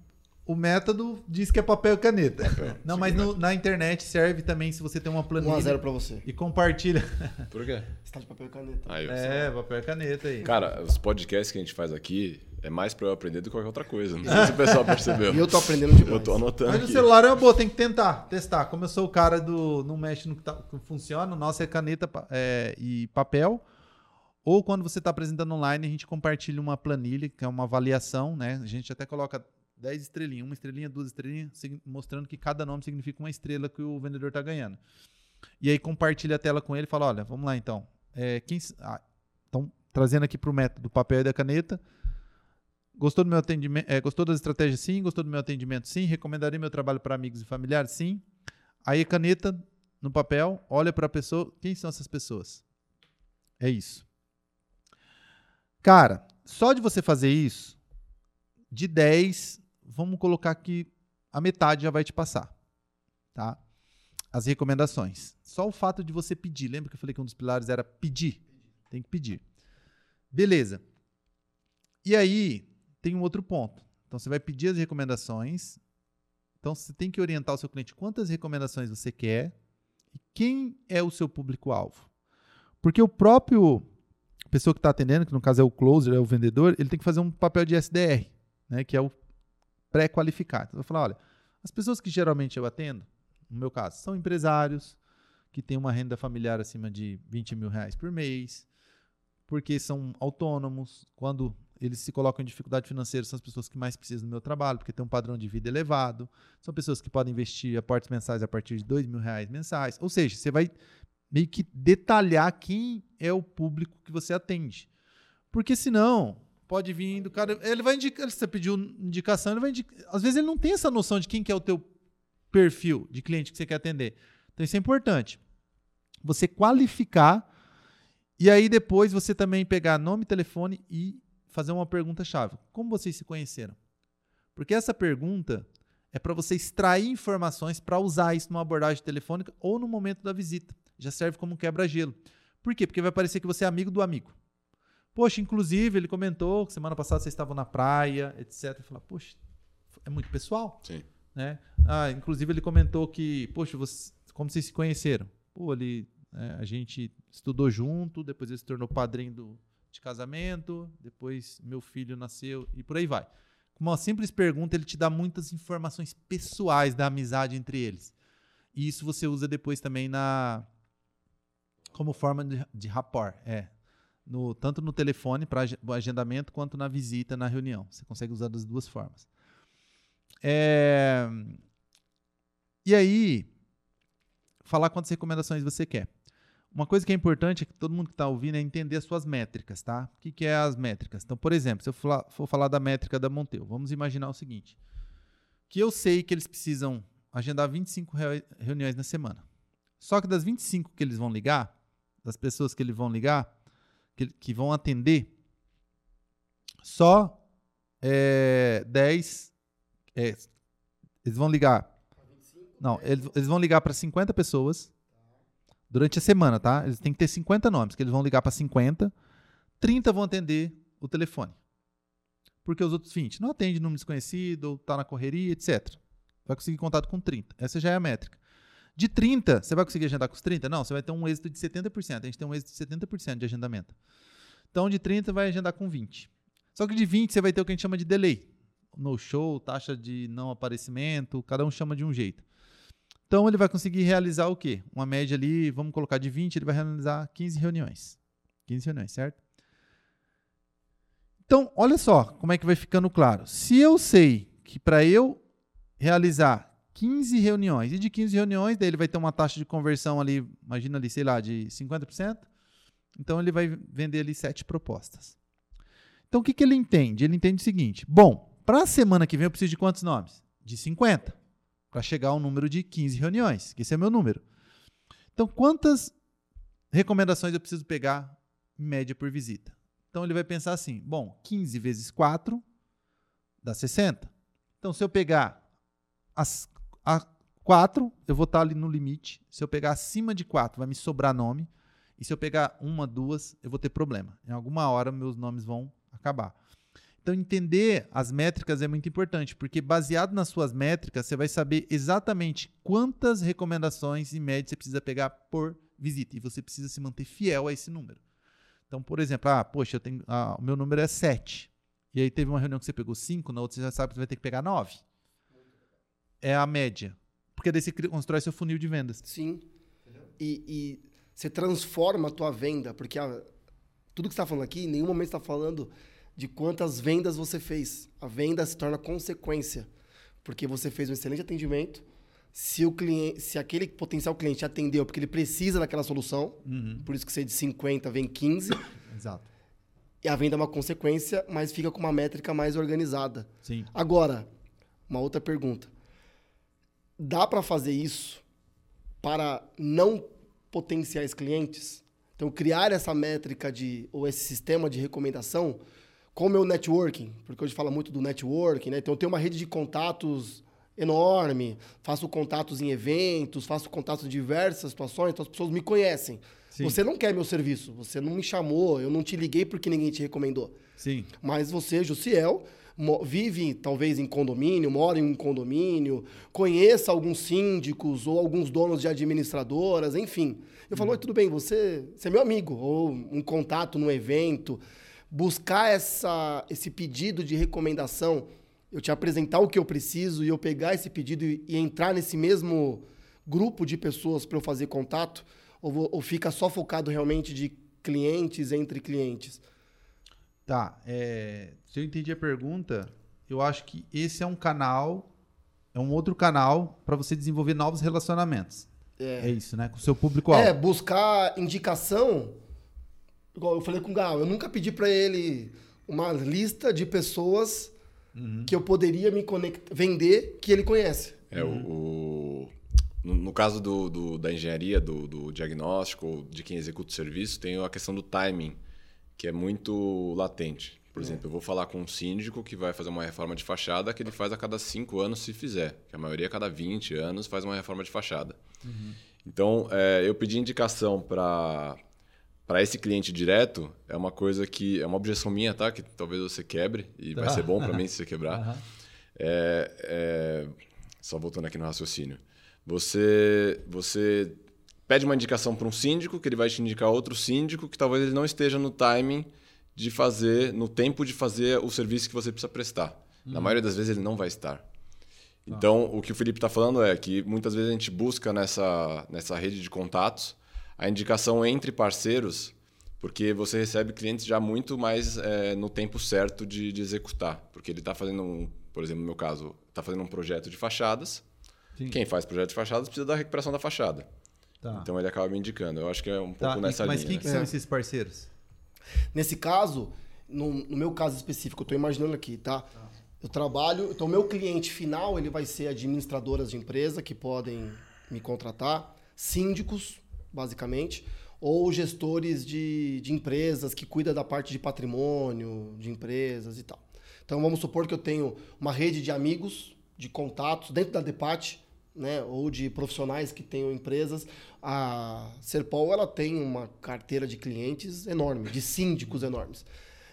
o método diz que é papel e caneta. Papel, *laughs* não, mas no, na internet serve também se você tem uma planilha. 1x0 pra você. E compartilha. *laughs* Por quê? Você tá de papel e caneta. Aí, é, papel e caneta aí. Cara, os podcasts que a gente faz aqui é mais pra eu aprender do que qualquer outra coisa. Não *laughs* sei se o pessoal percebeu. e eu tô aprendendo demais. Eu tô anotando Mas aqui. o celular é uma boa, tem que tentar, testar. Como eu sou o cara do não mexe no que, tá, que funciona, o nosso é caneta é, e papel. Ou quando você está apresentando online, a gente compartilha uma planilha, que é uma avaliação, né? A gente até coloca 10 estrelinhas, uma estrelinha, duas estrelinhas, mostrando que cada nome significa uma estrela que o vendedor está ganhando. E aí compartilha a tela com ele e fala: olha, vamos lá então. É, quem, ah, então, trazendo aqui para o método do papel e da caneta. Gostou do meu atendimento? É, gostou das estratégias? Sim. Gostou do meu atendimento? Sim. Recomendaria meu trabalho para amigos e familiares? Sim. Aí caneta no papel, olha para a pessoa. Quem são essas pessoas? É isso. Cara, só de você fazer isso, de 10, vamos colocar que a metade já vai te passar, tá? As recomendações. Só o fato de você pedir. Lembra que eu falei que um dos pilares era pedir? Tem que pedir. Beleza. E aí, tem um outro ponto. Então, você vai pedir as recomendações. Então, você tem que orientar o seu cliente quantas recomendações você quer e quem é o seu público-alvo. Porque o próprio pessoa que está atendendo, que no caso é o closer, é o vendedor, ele tem que fazer um papel de SDR, né, que é o pré-qualificar. Então, eu vou falar, olha, as pessoas que geralmente eu atendo, no meu caso, são empresários que têm uma renda familiar acima de 20 mil reais por mês, porque são autônomos. Quando eles se colocam em dificuldade financeira, são as pessoas que mais precisam do meu trabalho, porque tem um padrão de vida elevado. São pessoas que podem investir aportes mensais a partir de 2 mil reais mensais. Ou seja, você vai meio que detalhar quem é o público que você atende. Porque senão, pode vir do cara. Ele vai indicar. Você pediu indicação, ele vai indicar. Às vezes ele não tem essa noção de quem que é o teu perfil de cliente que você quer atender. Então isso é importante. Você qualificar e aí depois você também pegar nome, telefone e fazer uma pergunta chave. Como vocês se conheceram? Porque essa pergunta é para você extrair informações para usar isso numa abordagem telefônica ou no momento da visita. Já serve como quebra-gelo. Por quê? Porque vai parecer que você é amigo do amigo. Poxa, inclusive, ele comentou que semana passada vocês estavam na praia, etc. Eu falei, poxa, é muito pessoal. Sim. Né? Ah, inclusive ele comentou que, poxa, você, como vocês se conheceram? Pô, ele, é, a gente estudou junto, depois ele se tornou padrinho do, de casamento, depois meu filho nasceu e por aí vai. Com uma simples pergunta, ele te dá muitas informações pessoais da amizade entre eles. E isso você usa depois também na como forma de, de rapport, é. No, tanto no telefone para agendamento quanto na visita na reunião. Você consegue usar das duas formas. É, e aí, falar quantas recomendações você quer. Uma coisa que é importante é que todo mundo que está ouvindo é entender as suas métricas, tá? O que, que é as métricas? Então, por exemplo, se eu for, for falar da métrica da Monteu, vamos imaginar o seguinte: que eu sei que eles precisam agendar 25 reuniões na semana. Só que das 25 que eles vão ligar, das pessoas que eles vão ligar, que, que vão atender, só é, 10. É, eles vão ligar. Não, eles, eles vão ligar para 50 pessoas durante a semana, tá? Eles têm que ter 50 nomes, que eles vão ligar para 50, 30 vão atender o telefone. Porque os outros 20 não atende número desconhecido, ou tá na correria, etc. Vai conseguir contato com 30. Essa já é a métrica. De 30, você vai conseguir agendar com os 30? Não, você vai ter um êxito de 70%. A gente tem um êxito de 70% de agendamento. Então, de 30, vai agendar com 20. Só que de 20, você vai ter o que a gente chama de delay. No show, taxa de não aparecimento, cada um chama de um jeito. Então, ele vai conseguir realizar o quê? Uma média ali, vamos colocar de 20, ele vai realizar 15 reuniões. 15 reuniões, certo? Então, olha só como é que vai ficando claro. Se eu sei que para eu realizar 15 reuniões. E de 15 reuniões, daí ele vai ter uma taxa de conversão ali, imagina ali, sei lá, de 50%. Então ele vai vender ali sete propostas. Então o que, que ele entende? Ele entende o seguinte: bom, para a semana que vem eu preciso de quantos nomes? De 50. Para chegar ao número de 15 reuniões, que esse é meu número. Então, quantas recomendações eu preciso pegar em média por visita? Então ele vai pensar assim: bom, 15 vezes 4 dá 60. Então, se eu pegar as a 4, eu vou estar ali no limite. Se eu pegar acima de 4, vai me sobrar nome. E se eu pegar uma, duas, eu vou ter problema. Em alguma hora, meus nomes vão acabar. Então, entender as métricas é muito importante, porque baseado nas suas métricas, você vai saber exatamente quantas recomendações em média você precisa pegar por visita. E você precisa se manter fiel a esse número. Então, por exemplo, ah, poxa, eu tenho, ah, o meu número é 7. E aí teve uma reunião que você pegou 5, na outra você já sabe que você vai ter que pegar 9 é a média. Porque daí você constrói seu funil de vendas. Sim. E, e você transforma a tua venda, porque a, tudo que você está falando aqui, em nenhum momento está falando de quantas vendas você fez. A venda se torna consequência, porque você fez um excelente atendimento. Se, o cliente, se aquele potencial cliente atendeu porque ele precisa daquela solução, uhum. por isso que você de 50 vem 15. *coughs* Exato. E a venda é uma consequência, mas fica com uma métrica mais organizada. Sim. Agora, uma outra pergunta dá para fazer isso para não potenciais clientes? Então, criar essa métrica de, ou esse sistema de recomendação com o meu networking, porque hoje fala muito do networking, né? Então, eu tenho uma rede de contatos enorme, faço contatos em eventos, faço contatos em diversas situações, então as pessoas me conhecem. Sim. Você não quer meu serviço, você não me chamou, eu não te liguei porque ninguém te recomendou. Sim. Mas você, Jussiel, vive talvez em condomínio, mora em um condomínio, conheça alguns síndicos ou alguns donos de administradoras, enfim. Eu falo, uhum. tudo bem, você, você é meu amigo, ou um contato num evento. Buscar essa, esse pedido de recomendação, eu te apresentar o que eu preciso e eu pegar esse pedido e, e entrar nesse mesmo grupo de pessoas para eu fazer contato, ou, ou fica só focado realmente de clientes entre clientes? Tá, é, se eu entendi a pergunta, eu acho que esse é um canal, é um outro canal para você desenvolver novos relacionamentos. É. é isso, né? Com o seu público-alvo. É, buscar indicação. Igual eu falei com o Gal, eu nunca pedi para ele uma lista de pessoas uhum. que eu poderia me conectar, vender que ele conhece. É, uhum. o, no, no, caso do, do, da engenharia, do, do diagnóstico, de quem executa o serviço, tem a questão do timing que é muito latente. Por é. exemplo, eu vou falar com um síndico que vai fazer uma reforma de fachada que ele faz a cada cinco anos se fizer. Que a maioria a cada 20 anos faz uma reforma de fachada. Uhum. Então, é, eu pedi indicação para para esse cliente direto é uma coisa que é uma objeção minha, tá? Que talvez você quebre e vai ser bom para *laughs* mim se você quebrar. Uhum. É, é, só voltando aqui no raciocínio. Você, você pede uma indicação para um síndico, que ele vai te indicar outro síndico, que talvez ele não esteja no timing de fazer, no tempo de fazer o serviço que você precisa prestar. Na Uhum. maioria das vezes ele não vai estar. Tá. Então, o que o Felipe está falando é que muitas vezes a gente busca nessa, nessa rede de contatos a indicação entre parceiros, porque você recebe clientes já muito mais é, no tempo certo de, de executar. Porque ele está fazendo, um, por exemplo, no meu caso, está fazendo um projeto de fachadas. Sim. Quem faz projeto de fachadas precisa da recuperação da fachada. Tá. Então ele acaba me indicando. Eu acho que é um pouco Tá, e- nessa mas linha. quem que né? são É. esses parceiros? Nesse caso, no, no meu caso específico, eu estou imaginando aqui, tá? Eu trabalho, então o meu cliente final ele vai ser administradoras de empresa que podem me contratar, síndicos, basicamente, ou gestores de, de empresas que cuidam da parte de patrimônio, de empresas e tal. Então vamos supor que eu tenho uma rede de amigos, de contatos dentro da Depat, né, ou de profissionais que tenham empresas. A Serpol ela tem uma carteira de clientes enorme, de síndicos enormes.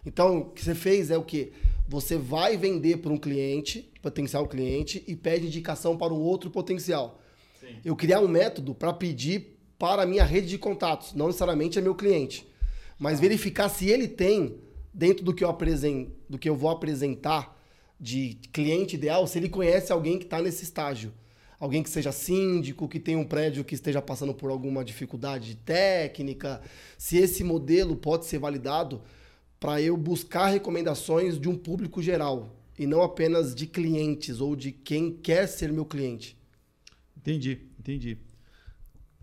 Então, o que você fez é o quê? Você vai vender para um cliente, potencial cliente, e pede indicação para um outro potencial. Eu criar um método para pedir para a minha rede de contatos, não necessariamente é meu cliente, mas verificar se ele tem dentro do que eu apresen- do que eu vou apresentar de cliente ideal, se ele conhece alguém que está nesse estágio. Alguém que seja síndico, que tenha um prédio que esteja passando por alguma dificuldade técnica, se esse modelo pode ser validado para eu buscar recomendações de um público geral e não apenas de clientes ou de quem quer ser meu cliente. Entendi, entendi.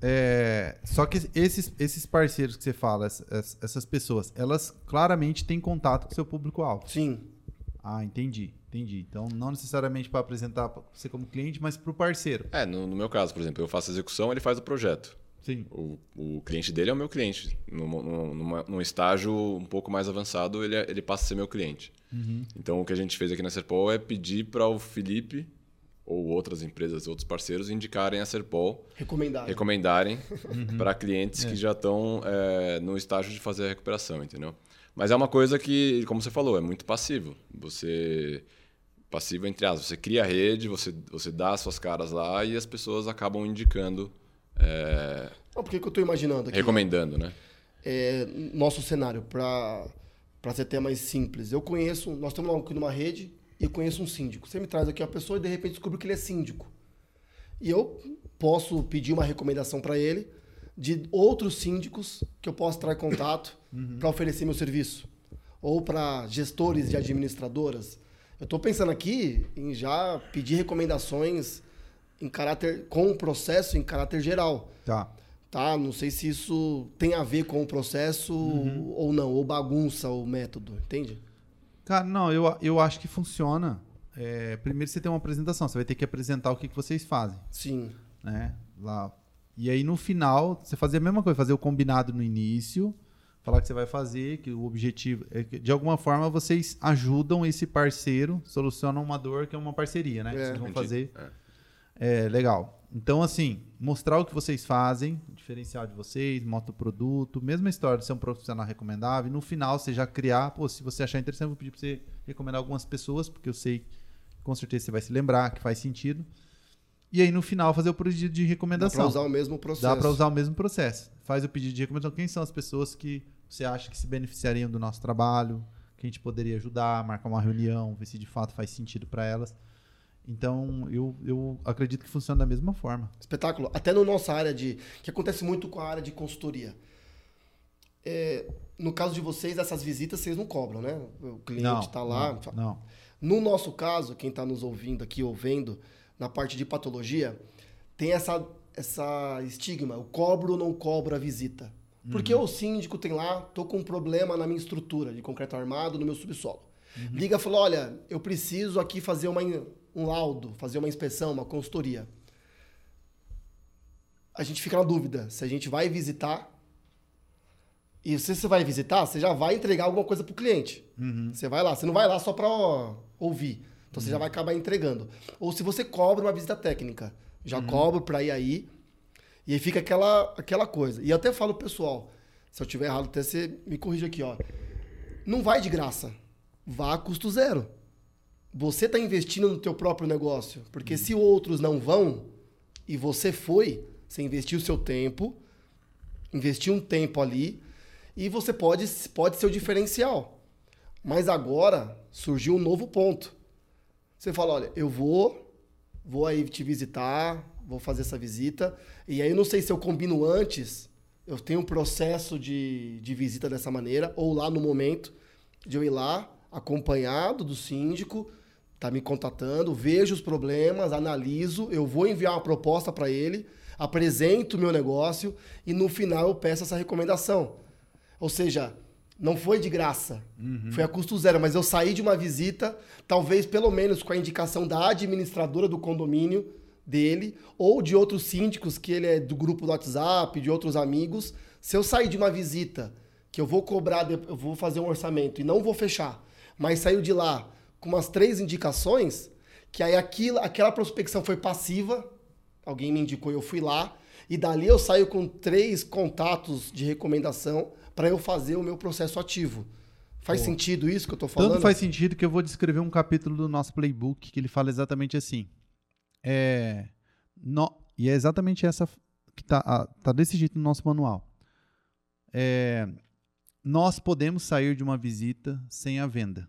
É, só que esses, esses parceiros que você fala, essas, essas pessoas, elas claramente têm contato com o seu público-alvo. Sim, Ah, entendi, entendi. Então, não necessariamente para apresentar você como cliente, mas para o parceiro. É, no, no meu caso, por exemplo, eu faço a execução, ele faz o projeto. Sim. O, o cliente dele é o meu cliente. Num, num, num estágio um pouco mais avançado, ele, é- ele passa a ser meu cliente. Então, o que a gente fez aqui na Serpol é pedir para o Felipe ou outras empresas, outros parceiros, indicarem a Serpol, recomendado. recomendarem para clientes que já estão é, no estágio de fazer a recuperação, entendeu? Mas é uma coisa que, como você falou, é muito passivo. Você passivo entre aspas, você cria a rede, você você dá as suas caras lá e as pessoas acabam indicando, é, Não, por que que eu estou imaginando aqui? recomendando, né? é, nosso cenário para para ser até mais simples. Eu conheço, nós estamos aqui numa rede e conheço um síndico. Você me traz aqui uma pessoa e de repente descobre que ele é síndico. E eu posso pedir uma recomendação para ele de outros síndicos que eu posso entrar em contato para oferecer meu serviço. Ou para gestores de administradoras. Eu estou pensando aqui em já pedir recomendações em caráter com o processo em caráter geral Tá. tá? Não sei se isso tem a ver com o processo ou não, ou bagunça o método, entende? Cara, não, eu, eu acho que funciona. É, primeiro você tem uma apresentação, você vai ter que apresentar o que, que vocês fazem, Sim. né? Lá. E aí no final, você fazer a mesma coisa, fazer o combinado no início, falar que você vai fazer, que o objetivo é que de alguma forma vocês ajudam esse parceiro, solucionam uma dor que é uma parceria, né? É. vocês vão Entendi. fazer. É. É, legal. Então, assim, mostrar o que vocês fazem, o diferencial de vocês, mostra o produto, mesma história de ser um profissional recomendável. E no final, você já criar, pô, se você achar interessante, eu vou pedir pra você recomendar algumas pessoas, porque eu sei, com certeza você vai se lembrar que faz sentido. E aí, no final, fazer o pedido de Dá recomendação. pra usar o mesmo processo. Dá para usar o mesmo processo. Faz o pedido de recomendação. Quem são as pessoas que você acha que se beneficiariam do nosso trabalho? Que a gente poderia ajudar, marcar uma reunião, ver se de fato faz sentido para elas. Então, eu, eu acredito que funciona da mesma forma. Espetáculo. Até na nossa área de. que acontece muito com a área de consultoria. É, no caso de vocês, essas visitas vocês não cobram, né? O cliente está lá. Não, não. No nosso caso, quem está nos ouvindo aqui ou vendo, na parte de patologia, tem essa, essa estigma, eu cobro ou não cobro a visita. Porque o síndico tem lá, tô com um problema na minha estrutura de concreto armado no meu subsolo. Liga e fala, olha, eu preciso aqui fazer uma, um laudo, fazer uma inspeção, uma consultoria. A gente fica na dúvida se a gente vai visitar. E se você vai visitar, você já vai entregar alguma coisa pro cliente. Você vai lá, você não vai lá só para ouvir. Então você já vai acabar entregando. Ou se você cobra uma visita técnica, já cobro para ir aí. E aí fica aquela, aquela coisa. E eu até falo pessoal, se eu tiver errado, até você me corrija aqui, ó. Não vai de graça. Vá a custo zero. Você está investindo no teu próprio negócio. Porque se outros não vão e você foi, você investiu o seu tempo, investiu um tempo ali e você pode, pode ser o diferencial. Mas agora surgiu um novo ponto. Você fala, olha, eu vou, vou aí te visitar, vou fazer essa visita. E aí eu não sei se eu combino antes, eu tenho um processo de, de visita dessa maneira, ou lá no momento de eu ir lá, acompanhado do síndico, tá me contatando, vejo os problemas, analiso, eu vou enviar uma proposta para ele, apresento o meu negócio e no final eu peço essa recomendação. Ou seja, não foi de graça, uhum. foi a custo zero, mas eu saí de uma visita, talvez pelo menos com a indicação da administradora do condomínio dele ou de outros síndicos que ele é do grupo do WhatsApp, de outros amigos. Se eu sair de uma visita que eu vou cobrar, eu vou fazer um orçamento e não vou fechar, mas saiu de lá com umas três indicações, que aí aquilo, aquela prospecção foi passiva, alguém me indicou e eu fui lá, e dali eu saio com três contatos de recomendação para eu fazer o meu processo ativo. Faz Boa. sentido isso que eu estou falando? Tanto faz sentido que eu vou descrever um capítulo do nosso playbook que ele fala exatamente assim. É, no, e é exatamente essa que está tá desse jeito no nosso manual. É, nós podemos sair de uma visita sem a venda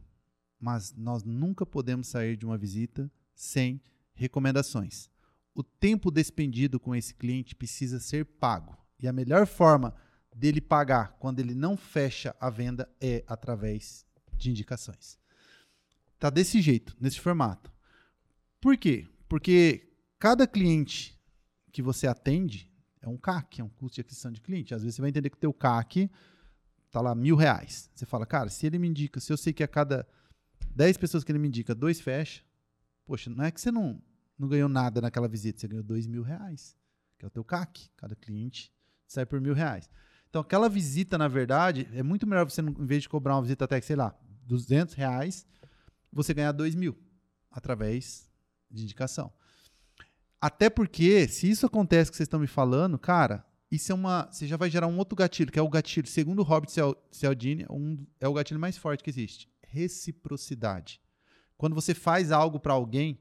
mas nós nunca podemos sair de uma visita sem recomendações. O tempo despendido com esse cliente precisa ser pago. E a melhor forma dele pagar quando ele não fecha a venda é através de indicações. Tá desse jeito, nesse formato. Por quê? Porque cada cliente que você atende é um CAC, é um custo de aquisição de cliente. Às vezes você vai entender que o teu CAC tá lá mil reais. Você fala, cara, se ele me indica, se eu sei que a cada 10 pessoas que ele me indica, dois fecha. Poxa, não é que você não, não ganhou nada naquela visita, você ganhou dois mil reais, que é o teu CAC. Cada cliente sai por mil reais. Então, aquela visita, na verdade, é muito melhor você, em vez de cobrar uma visita até, sei lá, 200 reais, você ganhar dois mil através de indicação. Até porque, se isso acontece que vocês estão me falando, cara, isso é uma. Você já vai gerar um outro gatilho, que é o gatilho, segundo o Robert Cialdini, um, é o gatilho mais forte que existe reciprocidade. Quando você faz algo para alguém,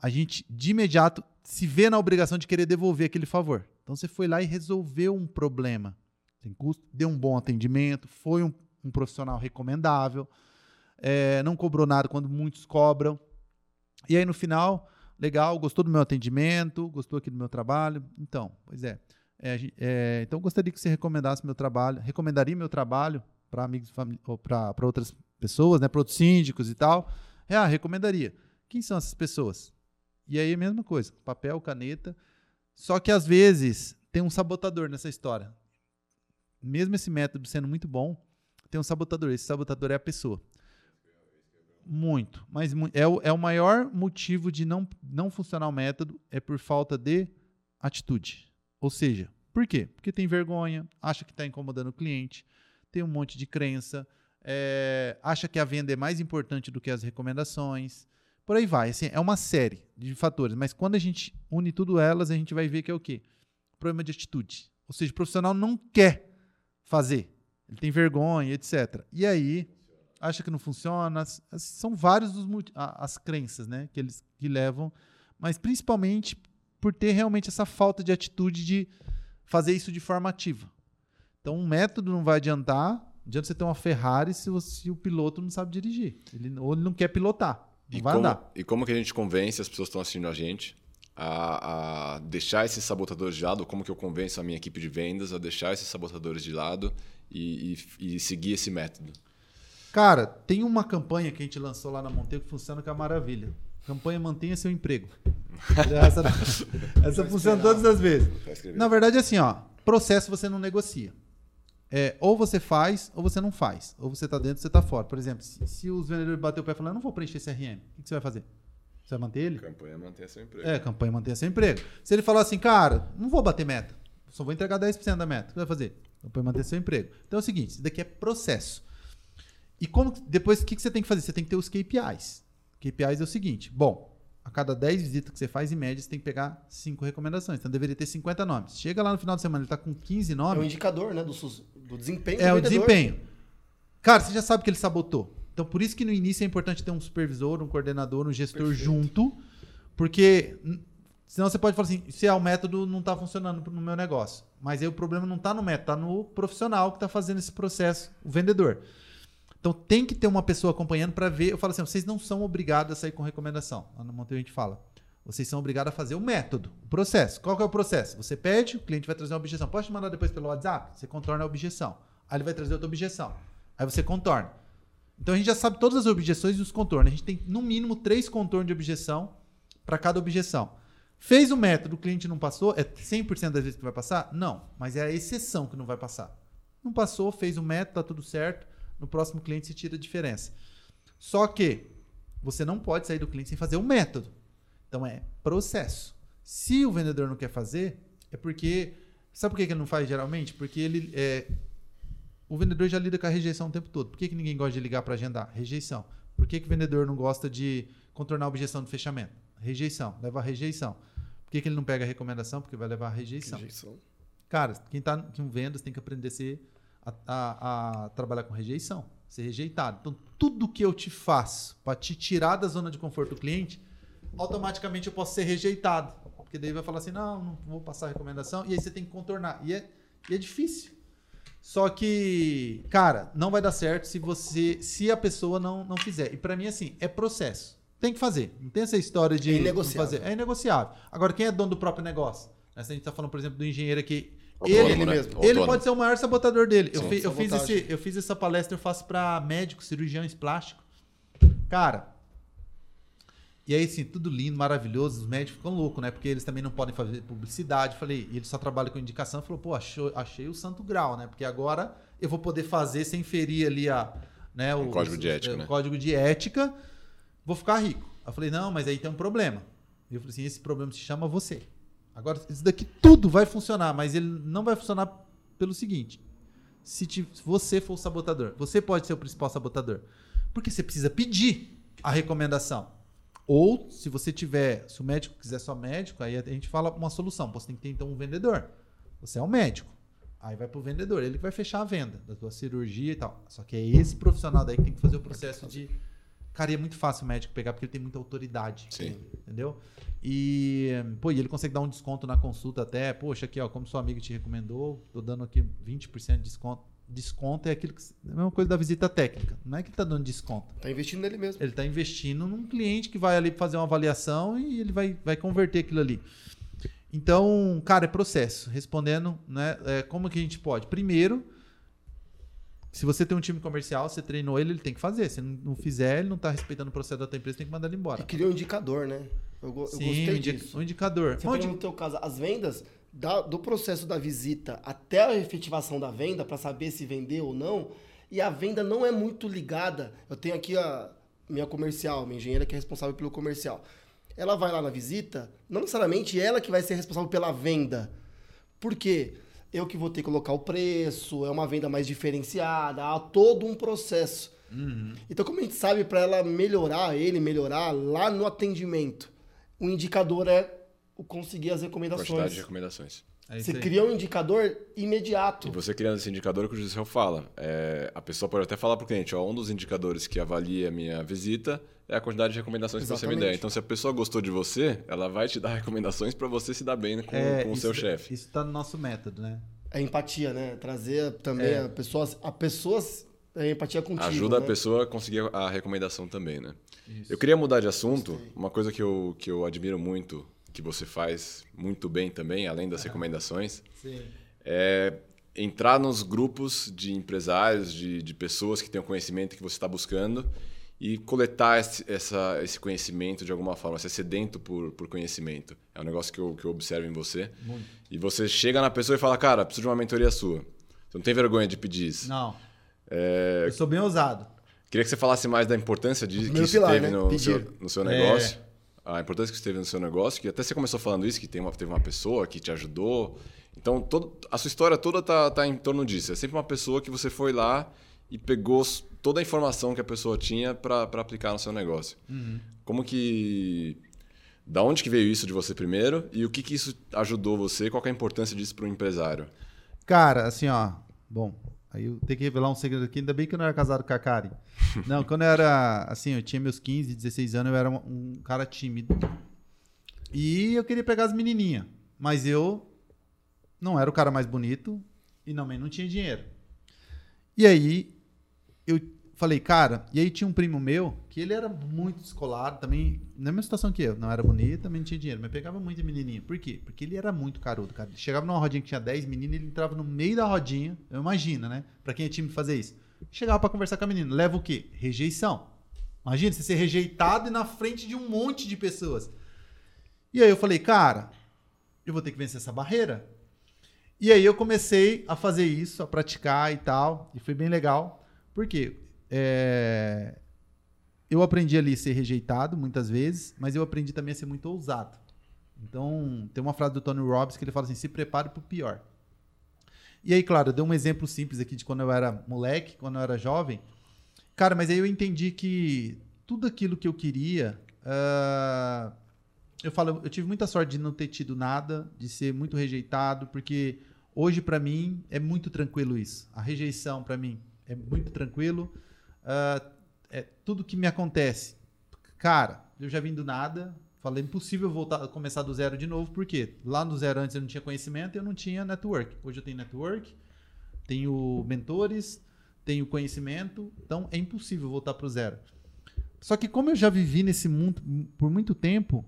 a gente de imediato se vê na obrigação de querer devolver aquele favor. Então você foi lá e resolveu um problema. Tem custo, deu um bom atendimento, foi um, um profissional recomendável, é, não cobrou nada quando muitos cobram. E aí no final, legal, gostou do meu atendimento, gostou aqui do meu trabalho. Então, pois é. é, é então gostaria que você recomendasse meu trabalho, recomendaria meu trabalho para amigos para outras pessoas, né, para outros síndicos e tal. É, ah, recomendaria. Quem são essas pessoas? E aí a mesma coisa, papel, caneta. Só que às vezes tem um sabotador nessa história. Mesmo esse método sendo muito bom, tem um sabotador. Esse sabotador é a pessoa. Muito. Mas é o, é o maior motivo de não, não funcionar o método é por falta de atitude. Ou seja, por quê? Porque tem vergonha, acha que está incomodando o cliente, tem um monte de crença, é, acha que a venda é mais importante do que as recomendações. Por aí vai. Assim, é uma série de fatores. Mas quando a gente une tudo elas, a gente vai ver que é o quê? Problema de atitude. Ou seja, o profissional não quer fazer. Ele tem vergonha, etc. E aí, acha que não funciona. São vários os, as crenças né, que eles que levam, mas principalmente por ter realmente essa falta de atitude de fazer isso de forma ativa. Então, um método não vai adiantar adianta você ter uma Ferrari se, se o piloto não sabe dirigir. Ele, ou ele não quer pilotar. Não e vai como, andar. E como que a gente convence as pessoas que estão assistindo a gente a, a deixar esses sabotadores de lado? Como que eu convenço a minha equipe de vendas a deixar esses sabotadores de lado e, e, e seguir esse método? Cara, tem uma campanha que a gente lançou lá na Monteiro que funciona com a maravilha. Campanha Mantenha Seu Emprego. *laughs* essa essa funciona todas as vezes. Na verdade, é assim, ó. Processo você não negocia. É, ou você faz, ou você não faz. Ou você está dentro, ou você está fora. Por exemplo, se, se os vendedores bater o pé e falar, eu não vou preencher esse RM, o que, que você vai fazer? Você vai manter ele? Campanha manter seu emprego. É, campanha manter seu emprego. Se ele falar assim, cara, não vou bater meta, só vou entregar 10% da meta, o que você vai fazer? Campanha manter seu emprego. Então é o seguinte, isso daqui é processo. E como depois o que, que você tem que fazer? Você tem que ter os KPIs. KPIs é o seguinte, bom, a cada 10 visitas que você faz, em média, você tem que pegar 5 recomendações. Então deveria ter 50 nomes. Chega lá no final de semana, ele está com 15 nomes. É um indicador, né? Do, do desempenho É, do o desempenho. Cara, você já sabe que ele sabotou. Então, por isso que no início é importante ter um supervisor, um coordenador, um gestor Perfeito. junto, porque senão você pode falar assim, se é o método não está funcionando no meu negócio. Mas aí o problema não está no método, está no profissional que está fazendo esse processo, o vendedor. Então tem que ter uma pessoa acompanhando para ver. Eu falo assim, vocês não são obrigados a sair com recomendação. Lá no Monteiro a gente fala. Vocês são obrigados a fazer o método, o processo. Qual que é o processo? Você pede, o cliente vai trazer uma objeção. Pode te mandar depois pelo WhatsApp? Você contorna a objeção. Aí ele vai trazer outra objeção. Aí você contorna. Então a gente já sabe todas as objeções e os contornos. A gente tem no mínimo três contornos de objeção para cada objeção. Fez o método, o cliente não passou, é 100% das vezes que vai passar? Não, mas é a exceção que não vai passar. Não passou, fez o método, tá tudo certo. No próximo cliente se tira a diferença. Só que você não pode sair do cliente sem fazer o método. Então é processo. Se o vendedor não quer fazer, é porque. Sabe por que ele não faz geralmente? Porque ele. É, o vendedor já lida com a rejeição o tempo todo. Por que, que ninguém gosta de ligar para agendar? Rejeição. Por que, que o vendedor não gosta de contornar a objeção do fechamento? Rejeição. Leva a rejeição. Por que, que ele não pega a recomendação? Porque vai levar a rejeição. rejeição. Cara, quem está com vendas tem que aprender a, ser, a, a, a trabalhar com rejeição, ser rejeitado. Então, tudo que eu te faço para te tirar da zona de conforto do cliente, automaticamente eu posso ser rejeitado. Porque daí vai falar assim: não, não vou passar a recomendação. E aí você tem que contornar. E é, e é difícil. Só que, cara, não vai dar certo se você, se a pessoa não, não fizer. E para mim, assim, é processo. Tem que fazer. Não tem essa história de é negociável. fazer. É negociável. Agora, quem é dono do próprio negócio? Se a gente está falando, por exemplo, do engenheiro aqui. Autônomo, ele, né? mesmo. ele pode ser o maior sabotador dele. Sim, eu, fi, eu, fiz esse, eu fiz essa palestra, eu faço para médicos, cirurgiões plásticos. Cara, e aí, assim, tudo lindo, maravilhoso. Os médicos ficam loucos, né? Porque eles também não podem fazer publicidade. Falei, e ele só trabalha com indicação. Falou, pô, achou, achei o santo grau, né? Porque agora eu vou poder fazer sem ferir ali a, né, o, o código de ética, o, né? código de ética. Vou ficar rico. Eu falei, não, mas aí tem um problema. E eu falei assim, esse problema se chama você. Agora, isso daqui tudo vai funcionar, mas ele não vai funcionar pelo seguinte. Se, te, se você for o sabotador, você pode ser o principal sabotador. Porque você precisa pedir a recomendação. Ou, se você tiver, se o médico quiser só médico, aí a gente fala uma solução. Você tem que ter então um vendedor. Você é um médico. Aí vai pro vendedor, ele que vai fechar a venda da tua cirurgia e tal. Só que é esse profissional daí que tem que fazer o processo de. Cara, e é muito fácil o médico pegar porque ele tem muita autoridade. Sim. Entendeu? E, pô, e ele consegue dar um desconto na consulta até. Poxa, aqui, ó, como seu amigo te recomendou, tô dando aqui 20% de desconto desconto é aquilo que, é a mesma coisa da visita técnica. Não é que ele está dando desconto. Está investindo nele mesmo. Ele está investindo num cliente que vai ali fazer uma avaliação e ele vai, vai converter aquilo ali. Então, cara, é processo. Respondendo, né? É, como que a gente pode? Primeiro, se você tem um time comercial, você treinou ele, ele tem que fazer. Se não fizer, ele não está respeitando o processo da tua empresa, tem que mandar ele embora. E criou um indicador, né? Eu, eu Sim, gostei um disso. Um indicador. Você Onde... no teu caso, as vendas, da, do processo da visita até a efetivação da venda, para saber se vendeu ou não, e a venda não é muito ligada. Eu tenho aqui a minha comercial, minha engenheira que é responsável pelo comercial. Ela vai lá na visita, não necessariamente ela que vai ser responsável pela venda. Por quê? Eu que vou ter que colocar o preço, é uma venda mais diferenciada, há todo um processo. Uhum. Então, como a gente sabe, para ela melhorar, ele melhorar lá no atendimento, o indicador é conseguir as recomendações. Quantidade de recomendações. É você cria um indicador imediato. E você criando esse indicador, que o Gisele fala, é, a pessoa pode até falar para o cliente, ó, um dos indicadores que avalia a minha visita é a quantidade de recomendações Exatamente. que você me der. Então, se a pessoa gostou de você, ela vai te dar *laughs* recomendações para você se dar bem com, é, com o seu chefe. Isso está no nosso método, né? É empatia, né? Trazer também é. a pessoas, a pessoas a empatia contigo. Ajuda né? a pessoa a conseguir a recomendação também, né? Isso. Eu queria mudar de assunto. Gostei. Uma coisa que eu, que eu admiro muito que você faz muito bem também, além das recomendações, Sim. é entrar nos grupos de empresários, de, de pessoas que têm o conhecimento que você está buscando e coletar esse, essa, esse conhecimento de alguma forma, ser sedento por, por conhecimento. É um negócio que eu, que eu observo em você. Muito. E você chega na pessoa e fala, cara, preciso de uma mentoria sua. Você não tem vergonha de pedir isso. Não. É... Eu sou bem ousado. Queria que você falasse mais da importância de, que isso pilar, teve né? no, seu, no seu negócio. É a importância que você teve no seu negócio, que até você começou falando isso, que tem uma, teve uma pessoa que te ajudou. Então, todo, a sua história toda tá, tá em torno disso. É sempre uma pessoa que você foi lá e pegou toda a informação que a pessoa tinha para aplicar no seu negócio. Uhum. Como que... Da onde que veio isso de você primeiro e o que, que isso ajudou você? Qual é a importância disso para o empresário? Cara, assim, ó, Bom, aí eu tenho que revelar um segredo aqui. Ainda bem que eu não era casado com a Karen. *laughs* Não, quando eu era, assim, eu tinha meus 15, 16 anos, eu era um, um cara tímido. E eu queria pegar as menininhas. Mas eu não era o cara mais bonito e também não tinha dinheiro. E aí eu falei, cara, e aí tinha um primo meu que ele era muito descolado, também, na mesma situação que eu, não era bonito, também não tinha dinheiro, mas pegava muito menininha. Por quê? Porque ele era muito carudo, cara. Ele chegava numa rodinha que tinha 10 meninas, ele entrava no meio da rodinha, eu imagino, né? Pra quem é time fazer isso. Chegava para conversar com a menina, leva o quê? Rejeição. Imagina você ser rejeitado e na frente de um monte de pessoas. E aí eu falei, cara, eu vou ter que vencer essa barreira. E aí eu comecei a fazer isso, a praticar e tal, e foi bem legal. Por quê? É... Eu aprendi ali a ser rejeitado muitas vezes, mas eu aprendi também a ser muito ousado. Então, tem uma frase do Tony Robbins que ele fala assim: se prepare para o pior. E aí, claro, eu dei um exemplo simples aqui de quando eu era moleque, quando eu era jovem. Cara, mas aí eu entendi que tudo aquilo que eu queria. Uh... eu falo, eu tive muita sorte de não ter tido nada, de ser muito rejeitado, porque Hoje, para mim, é muito tranquilo isso. A rejeição, para mim, é muito tranquilo. Uh, é tudo que me acontece. Cara, eu já vim do nada. Falei, impossível voltar, começar do zero de novo, porque lá no zero antes eu não tinha conhecimento e eu não tinha network. Hoje eu tenho network, tenho mentores, tenho conhecimento, então é impossível voltar para o zero. Só que como eu já vivi nesse mundo por muito tempo,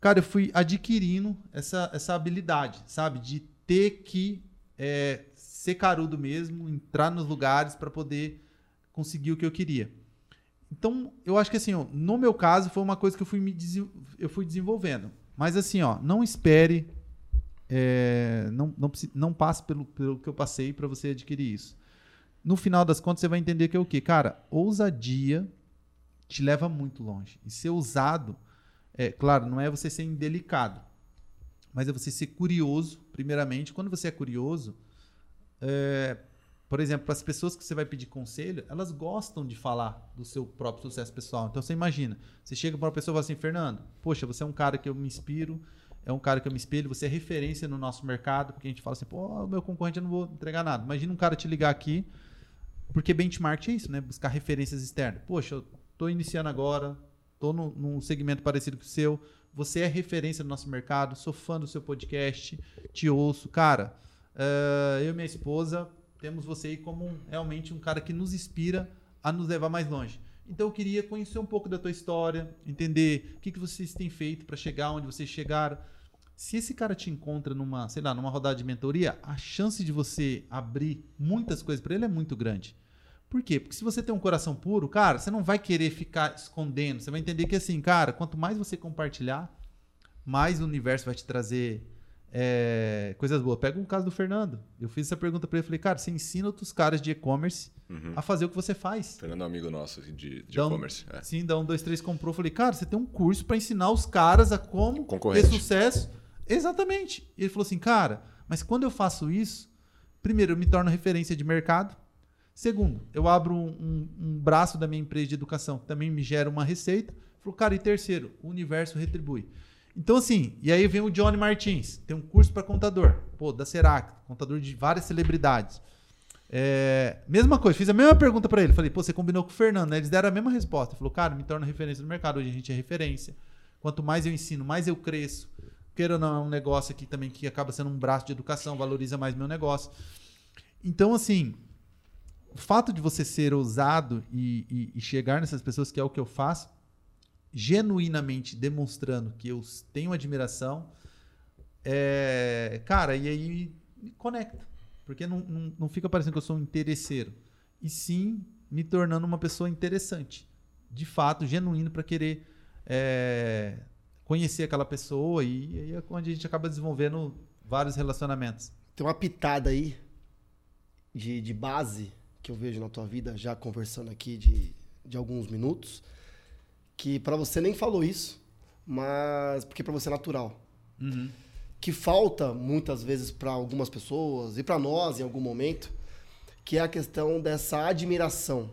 cara, eu fui adquirindo essa, essa habilidade, sabe? De ter que é, ser carudo mesmo, entrar nos lugares para poder conseguir o que eu queria. Então, eu acho que assim, ó, no meu caso, foi uma coisa que eu fui, me eu fui desenvolvendo. Mas assim, ó, não espere, é, não, não, não passe pelo, pelo que eu passei para você adquirir isso. No final das contas, você vai entender que é o quê? Cara, ousadia te leva muito longe. E ser ousado, é claro, não é você ser indelicado mas é você ser curioso, primeiramente. Quando você é curioso, é, por exemplo, para as pessoas que você vai pedir conselho, elas gostam de falar do seu próprio sucesso pessoal. Então você imagina, você chega para uma pessoa e fala assim, Fernando, poxa, você é um cara que eu me inspiro, é um cara que eu me espelho, você é referência no nosso mercado, porque a gente fala assim, pô, meu concorrente eu não vou entregar nada. Imagina um cara te ligar aqui, porque benchmark é isso, né? Buscar referências externas. Poxa, eu estou iniciando agora, estou num segmento parecido com o seu, você é referência no nosso mercado, sou fã do seu podcast, te ouço. Cara, uh, eu e minha esposa temos você aí como um, realmente um cara que nos inspira a nos levar mais longe. Então eu queria conhecer um pouco da tua história, entender o que, que vocês têm feito para chegar onde vocês chegaram. Se esse cara te encontra numa, sei lá, numa rodada de mentoria, a chance de você abrir muitas coisas para ele é muito grande. Por quê? Porque se você tem um coração puro, cara, você não vai querer ficar escondendo. Você vai entender que, assim, cara, quanto mais você compartilhar, mais o universo vai te trazer é, coisas boas. Pega um caso do Fernando. Eu fiz essa pergunta para ele. Falei, cara, você ensina outros caras de e-commerce uhum. a fazer o que você faz. Fernando é um amigo nosso de, de e-commerce. É. Sim, da um, dois, três comprou. Falei, cara, você tem um curso para ensinar os caras a como ter sucesso. Exatamente. E ele falou assim, cara, mas quando eu faço isso, primeiro, eu me torno referência de mercado. Segundo, eu abro um, um, um, braço da minha empresa de educação que também me gera uma receita. Falou, cara, e terceiro, o universo retribui. Então, assim, e aí vem o Johnny Martins, tem um curso para contador, pô, da Serac, contador de várias celebridades. É, mesma coisa, fiz a mesma pergunta para ele. Falei, pô, você combinou com o Fernando, né? Eles deram a mesma resposta. Ele falou, cara, me torna referência no mercado. Hoje a gente é referência. Quanto mais eu ensino, mais eu cresço. Queira ou não, é um negócio aqui também que acaba sendo um braço de educação, valoriza mais meu negócio. Então, assim, o fato de você ser ousado e, e, e, chegar nessas pessoas, que é o que eu faço, genuinamente demonstrando que eu tenho admiração, é, cara, e aí me conecta. Porque não, não, não fica parecendo que eu sou um interesseiro. E sim me tornando uma pessoa interessante. De fato, genuíno para querer é, conhecer aquela pessoa e, e aí é onde a gente acaba desenvolvendo vários relacionamentos. Tem uma pitada aí de, de base que eu vejo na tua vida, já conversando aqui de, de alguns minutos, que para você nem falou isso, mas porque para você é natural. Uhum. Que falta muitas vezes para algumas pessoas e para nós em algum momento, que é a questão dessa admiração.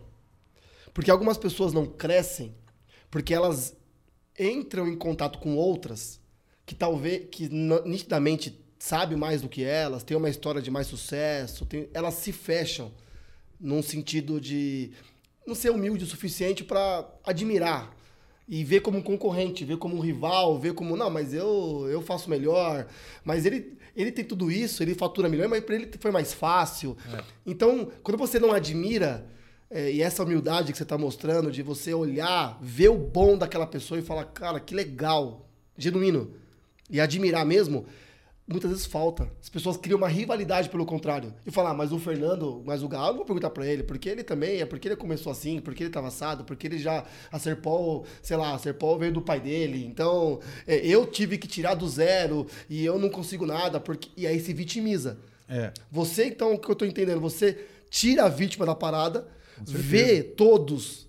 Porque algumas pessoas não crescem porque elas entram em contato com outras que talvez que nitidamente sabe mais do que elas, tem uma história de mais sucesso, tem- elas se fecham num sentido de não ser humilde o suficiente para admirar e ver como um concorrente, ver como um rival, ver como não, mas eu eu faço melhor, mas ele ele tem tudo isso, ele fatura melhor, mas para ele foi mais fácil. Então, quando você não admira é, e essa humildade que você está mostrando de você olhar, ver o bom daquela pessoa e falar, cara, que legal, genuíno. E admirar mesmo, muitas vezes falta. As pessoas criam uma rivalidade pelo contrário. E falar, ah, mas o Fernando, mas o Galo, não vou perguntar pra ele, porque ele também, é porque ele começou assim, porque ele tava assado, porque ele já, a Serpol, sei lá, a Serpol veio do pai dele, então é, eu tive que tirar do zero e eu não consigo nada, porque e aí se vitimiza. É. Você, então, o que eu tô entendendo, você tira a vítima da parada, vê todos.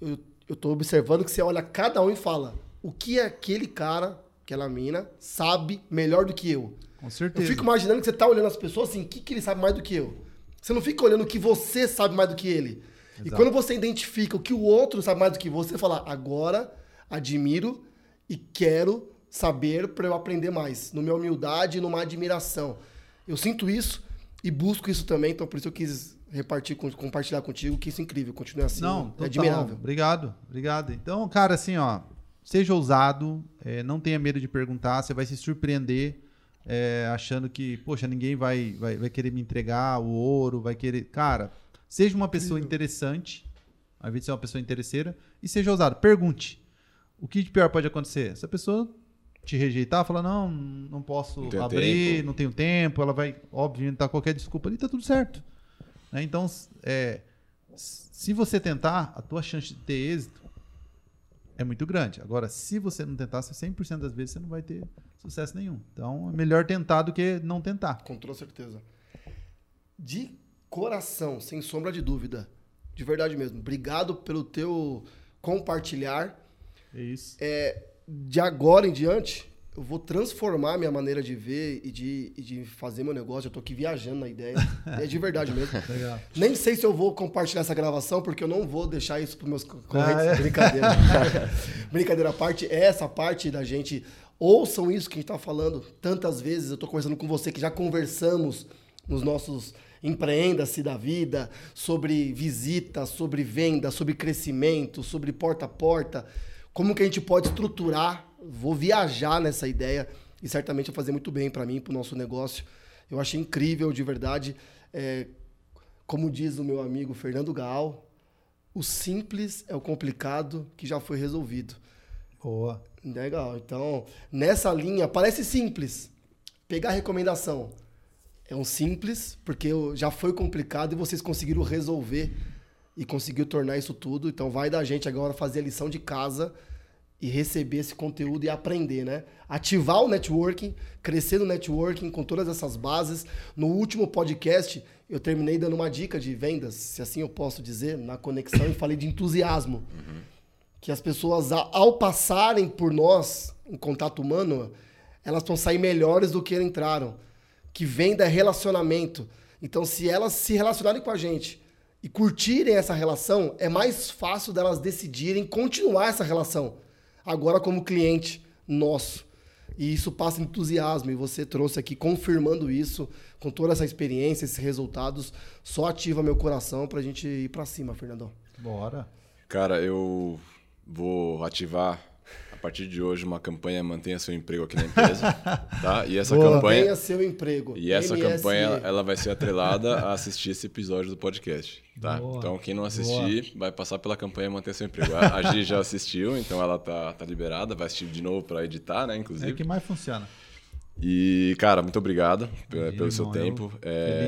Eu, eu tô observando que você olha cada um e fala: o que é aquele cara, aquela mina, sabe melhor do que eu? Com Eu certeza. fico imaginando que você tá olhando as pessoas assim, o que, que ele sabe mais do que eu? Você não fica olhando o que você sabe mais do que ele. E Exato. quando você identifica o que o outro sabe mais do que você, fala, agora admiro e quero saber para eu aprender mais. Numa humildade e numa admiração. Eu sinto isso e busco isso também, então por isso eu quis repartir, com- compartilhar contigo, que isso é incrível, continua assim. Não, é admirável. Obrigado, obrigado. Então, cara, assim, ó, seja ousado, é, não tenha medo de perguntar, você vai se surpreender é, achando que, poxa, ninguém vai, vai, vai querer me entregar o ouro, vai querer. Cara, seja uma pessoa interessante, ao invés de ser uma pessoa interesseira, e seja ousado. Pergunte. O que de pior pode acontecer? Se a pessoa te rejeitar, falar, não, não posso Não abrir, tempo. não tenho tempo, ela vai, óbvio, inventar qualquer desculpa ali, tá tudo certo. Né? Então, é, se você tentar, a tua chance de ter êxito é muito grande. Agora, se você não tentar, você 100% das vezes você não vai ter sucesso nenhum. Então, é melhor tentar do que não tentar. Com toda certeza. De coração, sem sombra de dúvida. De verdade mesmo. Obrigado pelo teu compartilhar. É isso. É, de agora em diante, eu vou transformar minha maneira de ver e de, e de fazer meu negócio. Eu tô aqui viajando na ideia. É de verdade mesmo. *laughs* Legal. Nem sei se eu vou compartilhar essa gravação, porque eu não vou deixar isso para meus concorrentes. Ah, é? Brincadeira. *laughs* Brincadeira à parte, é essa parte da gente. Ouçam isso que a gente tá falando tantas vezes. Eu tô conversando com você que já conversamos nos nossos empreenda-se da vida, sobre visita, sobre venda, sobre crescimento, sobre porta a porta. Como que a gente pode estruturar? Vou viajar nessa ideia e certamente vai fazer muito bem para mim, para o nosso negócio. Eu achei incrível, de verdade. É, como diz o meu amigo Fernando Gaal, o simples é o complicado que já foi resolvido. Boa. Legal. Então, nessa linha, parece simples. Pegar a recomendação. É um simples, porque já foi complicado e vocês conseguiram resolver e conseguiu tornar isso tudo. Então, vai da gente agora fazer a lição de casa e receber esse conteúdo e aprender, né? Ativar o networking, crescer no networking com todas essas bases. No último podcast, eu terminei dando uma dica de vendas, se assim eu posso dizer, na conexão e falei de entusiasmo que as pessoas, ao passarem por nós, em contato humano, elas vão sair melhores do que entraram. Que venda é relacionamento. Então, se elas se relacionarem com a gente e curtirem essa relação, é mais fácil delas decidirem continuar essa relação. Agora, como cliente nosso. E isso passa entusiasmo. E você trouxe aqui confirmando isso, com toda essa experiência, esses resultados. Só ativa meu coração pra gente ir pra cima, Fernandão. Bora. Cara, eu vou ativar a partir de hoje uma campanha Mantenha Seu Emprego aqui na empresa, *laughs* tá? E essa Boa. campanha Tenha seu emprego. e essa MSE. campanha ela vai ser atrelada a assistir esse episódio do podcast, tá? Boa. Então quem não assistir vai passar pela campanha Mantenha Seu Emprego. A, a Gi já assistiu, então ela tá, tá liberada, vai assistir de novo para editar, né, É inclusive. o que mais funciona. E cara, muito obrigado Imagina, pelo seu irmão, eu tempo. Feliz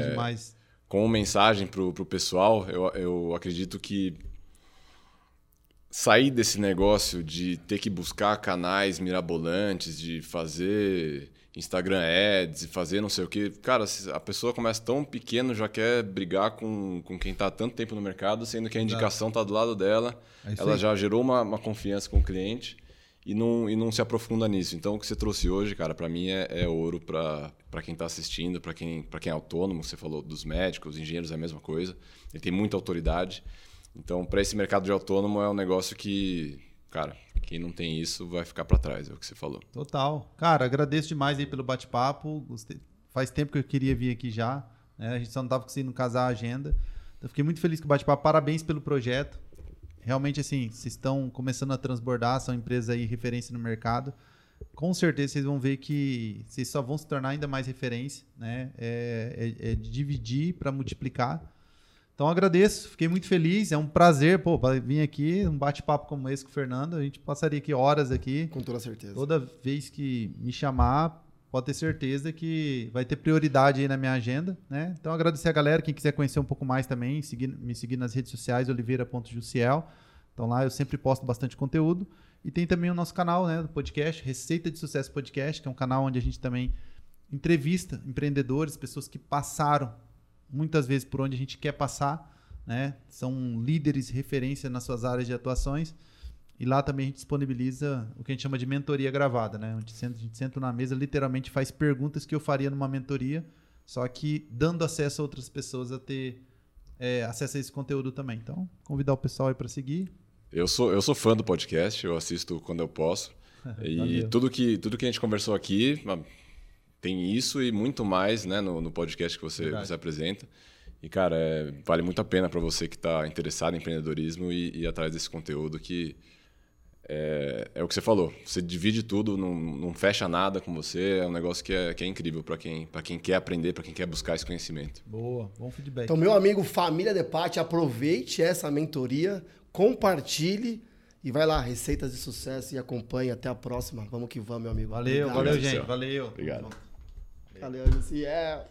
É, demais. como mensagem pro, pro pessoal, eu, eu acredito que sair desse negócio de ter que buscar canais mirabolantes, de fazer Instagram ads e fazer não sei o que. Cara, a pessoa começa tão pequeno, já quer brigar com, com quem está há tanto tempo no mercado, sendo que a indicação está do lado dela, É ela já gerou uma, uma confiança com o cliente e não, e não se aprofunda nisso. Então, o que você trouxe hoje, cara, para mim é, é ouro para quem está assistindo, para quem, pra quem é autônomo. Você falou dos médicos, engenheiros é a mesma coisa. Ele tem muita autoridade. Então, para esse mercado de autônomo é um negócio que, cara, quem não tem isso vai ficar para trás, é o que você falou. Total. Cara, agradeço demais aí pelo bate-papo. Faz tempo que eu queria vir aqui já. Né? A gente só não estava conseguindo casar a agenda. Então, fiquei muito feliz com o bate-papo. Parabéns pelo projeto. Realmente, assim, vocês estão começando a transbordar, são empresas aí referência no mercado. Com certeza vocês vão ver que vocês só vão se tornar ainda mais referência, né? É, é, é dividir para multiplicar. Então agradeço, fiquei muito feliz, é um prazer, pô, vir aqui, um bate-papo como esse com o Fernando, a gente passaria aqui horas aqui. Com toda certeza. Toda vez que me chamar, pode ter certeza que vai ter prioridade aí na minha agenda, né? Então agradecer a galera, quem quiser conhecer um pouco mais também, seguir, me seguir nas redes sociais, oliveira.juciel. Então lá eu sempre posto bastante conteúdo. E tem também o nosso canal, né, do podcast, Receita de Sucesso Podcast, que é um canal onde a gente também entrevista empreendedores, pessoas que passaram muitas vezes por onde a gente quer passar, né? São líderes referência nas suas áreas de atuações. E lá também a gente disponibiliza o que a gente chama de mentoria gravada, né? Onde a gente senta na mesa, literalmente faz perguntas que eu faria numa mentoria, só que dando acesso a outras pessoas a ter é, acesso a esse conteúdo também. Então, convidar o pessoal aí para seguir. Eu sou, eu sou fã do podcast, eu assisto quando eu posso. *laughs* e tudo que, tudo que a gente conversou aqui tem isso e muito mais né, no, no podcast que você, você apresenta. E, cara, é, vale muito a pena para você que está interessado em empreendedorismo e, e atrás desse conteúdo que é, é, o que você falou. Você divide tudo, não, não, fecha nada com você. É um negócio que é, que é incrível para quem, quem quer aprender, para quem quer buscar esse conhecimento. Boa, bom feedback. Então, meu amigo Família de Pati, aproveite essa mentoria compartilhe e vai lá, receitas de sucesso e acompanhe. Até a próxima. Vamos que vamos, meu amigo. Valeu, Obrigado. valeu, gente. Valeu. Obrigado. Valeu, Luciel.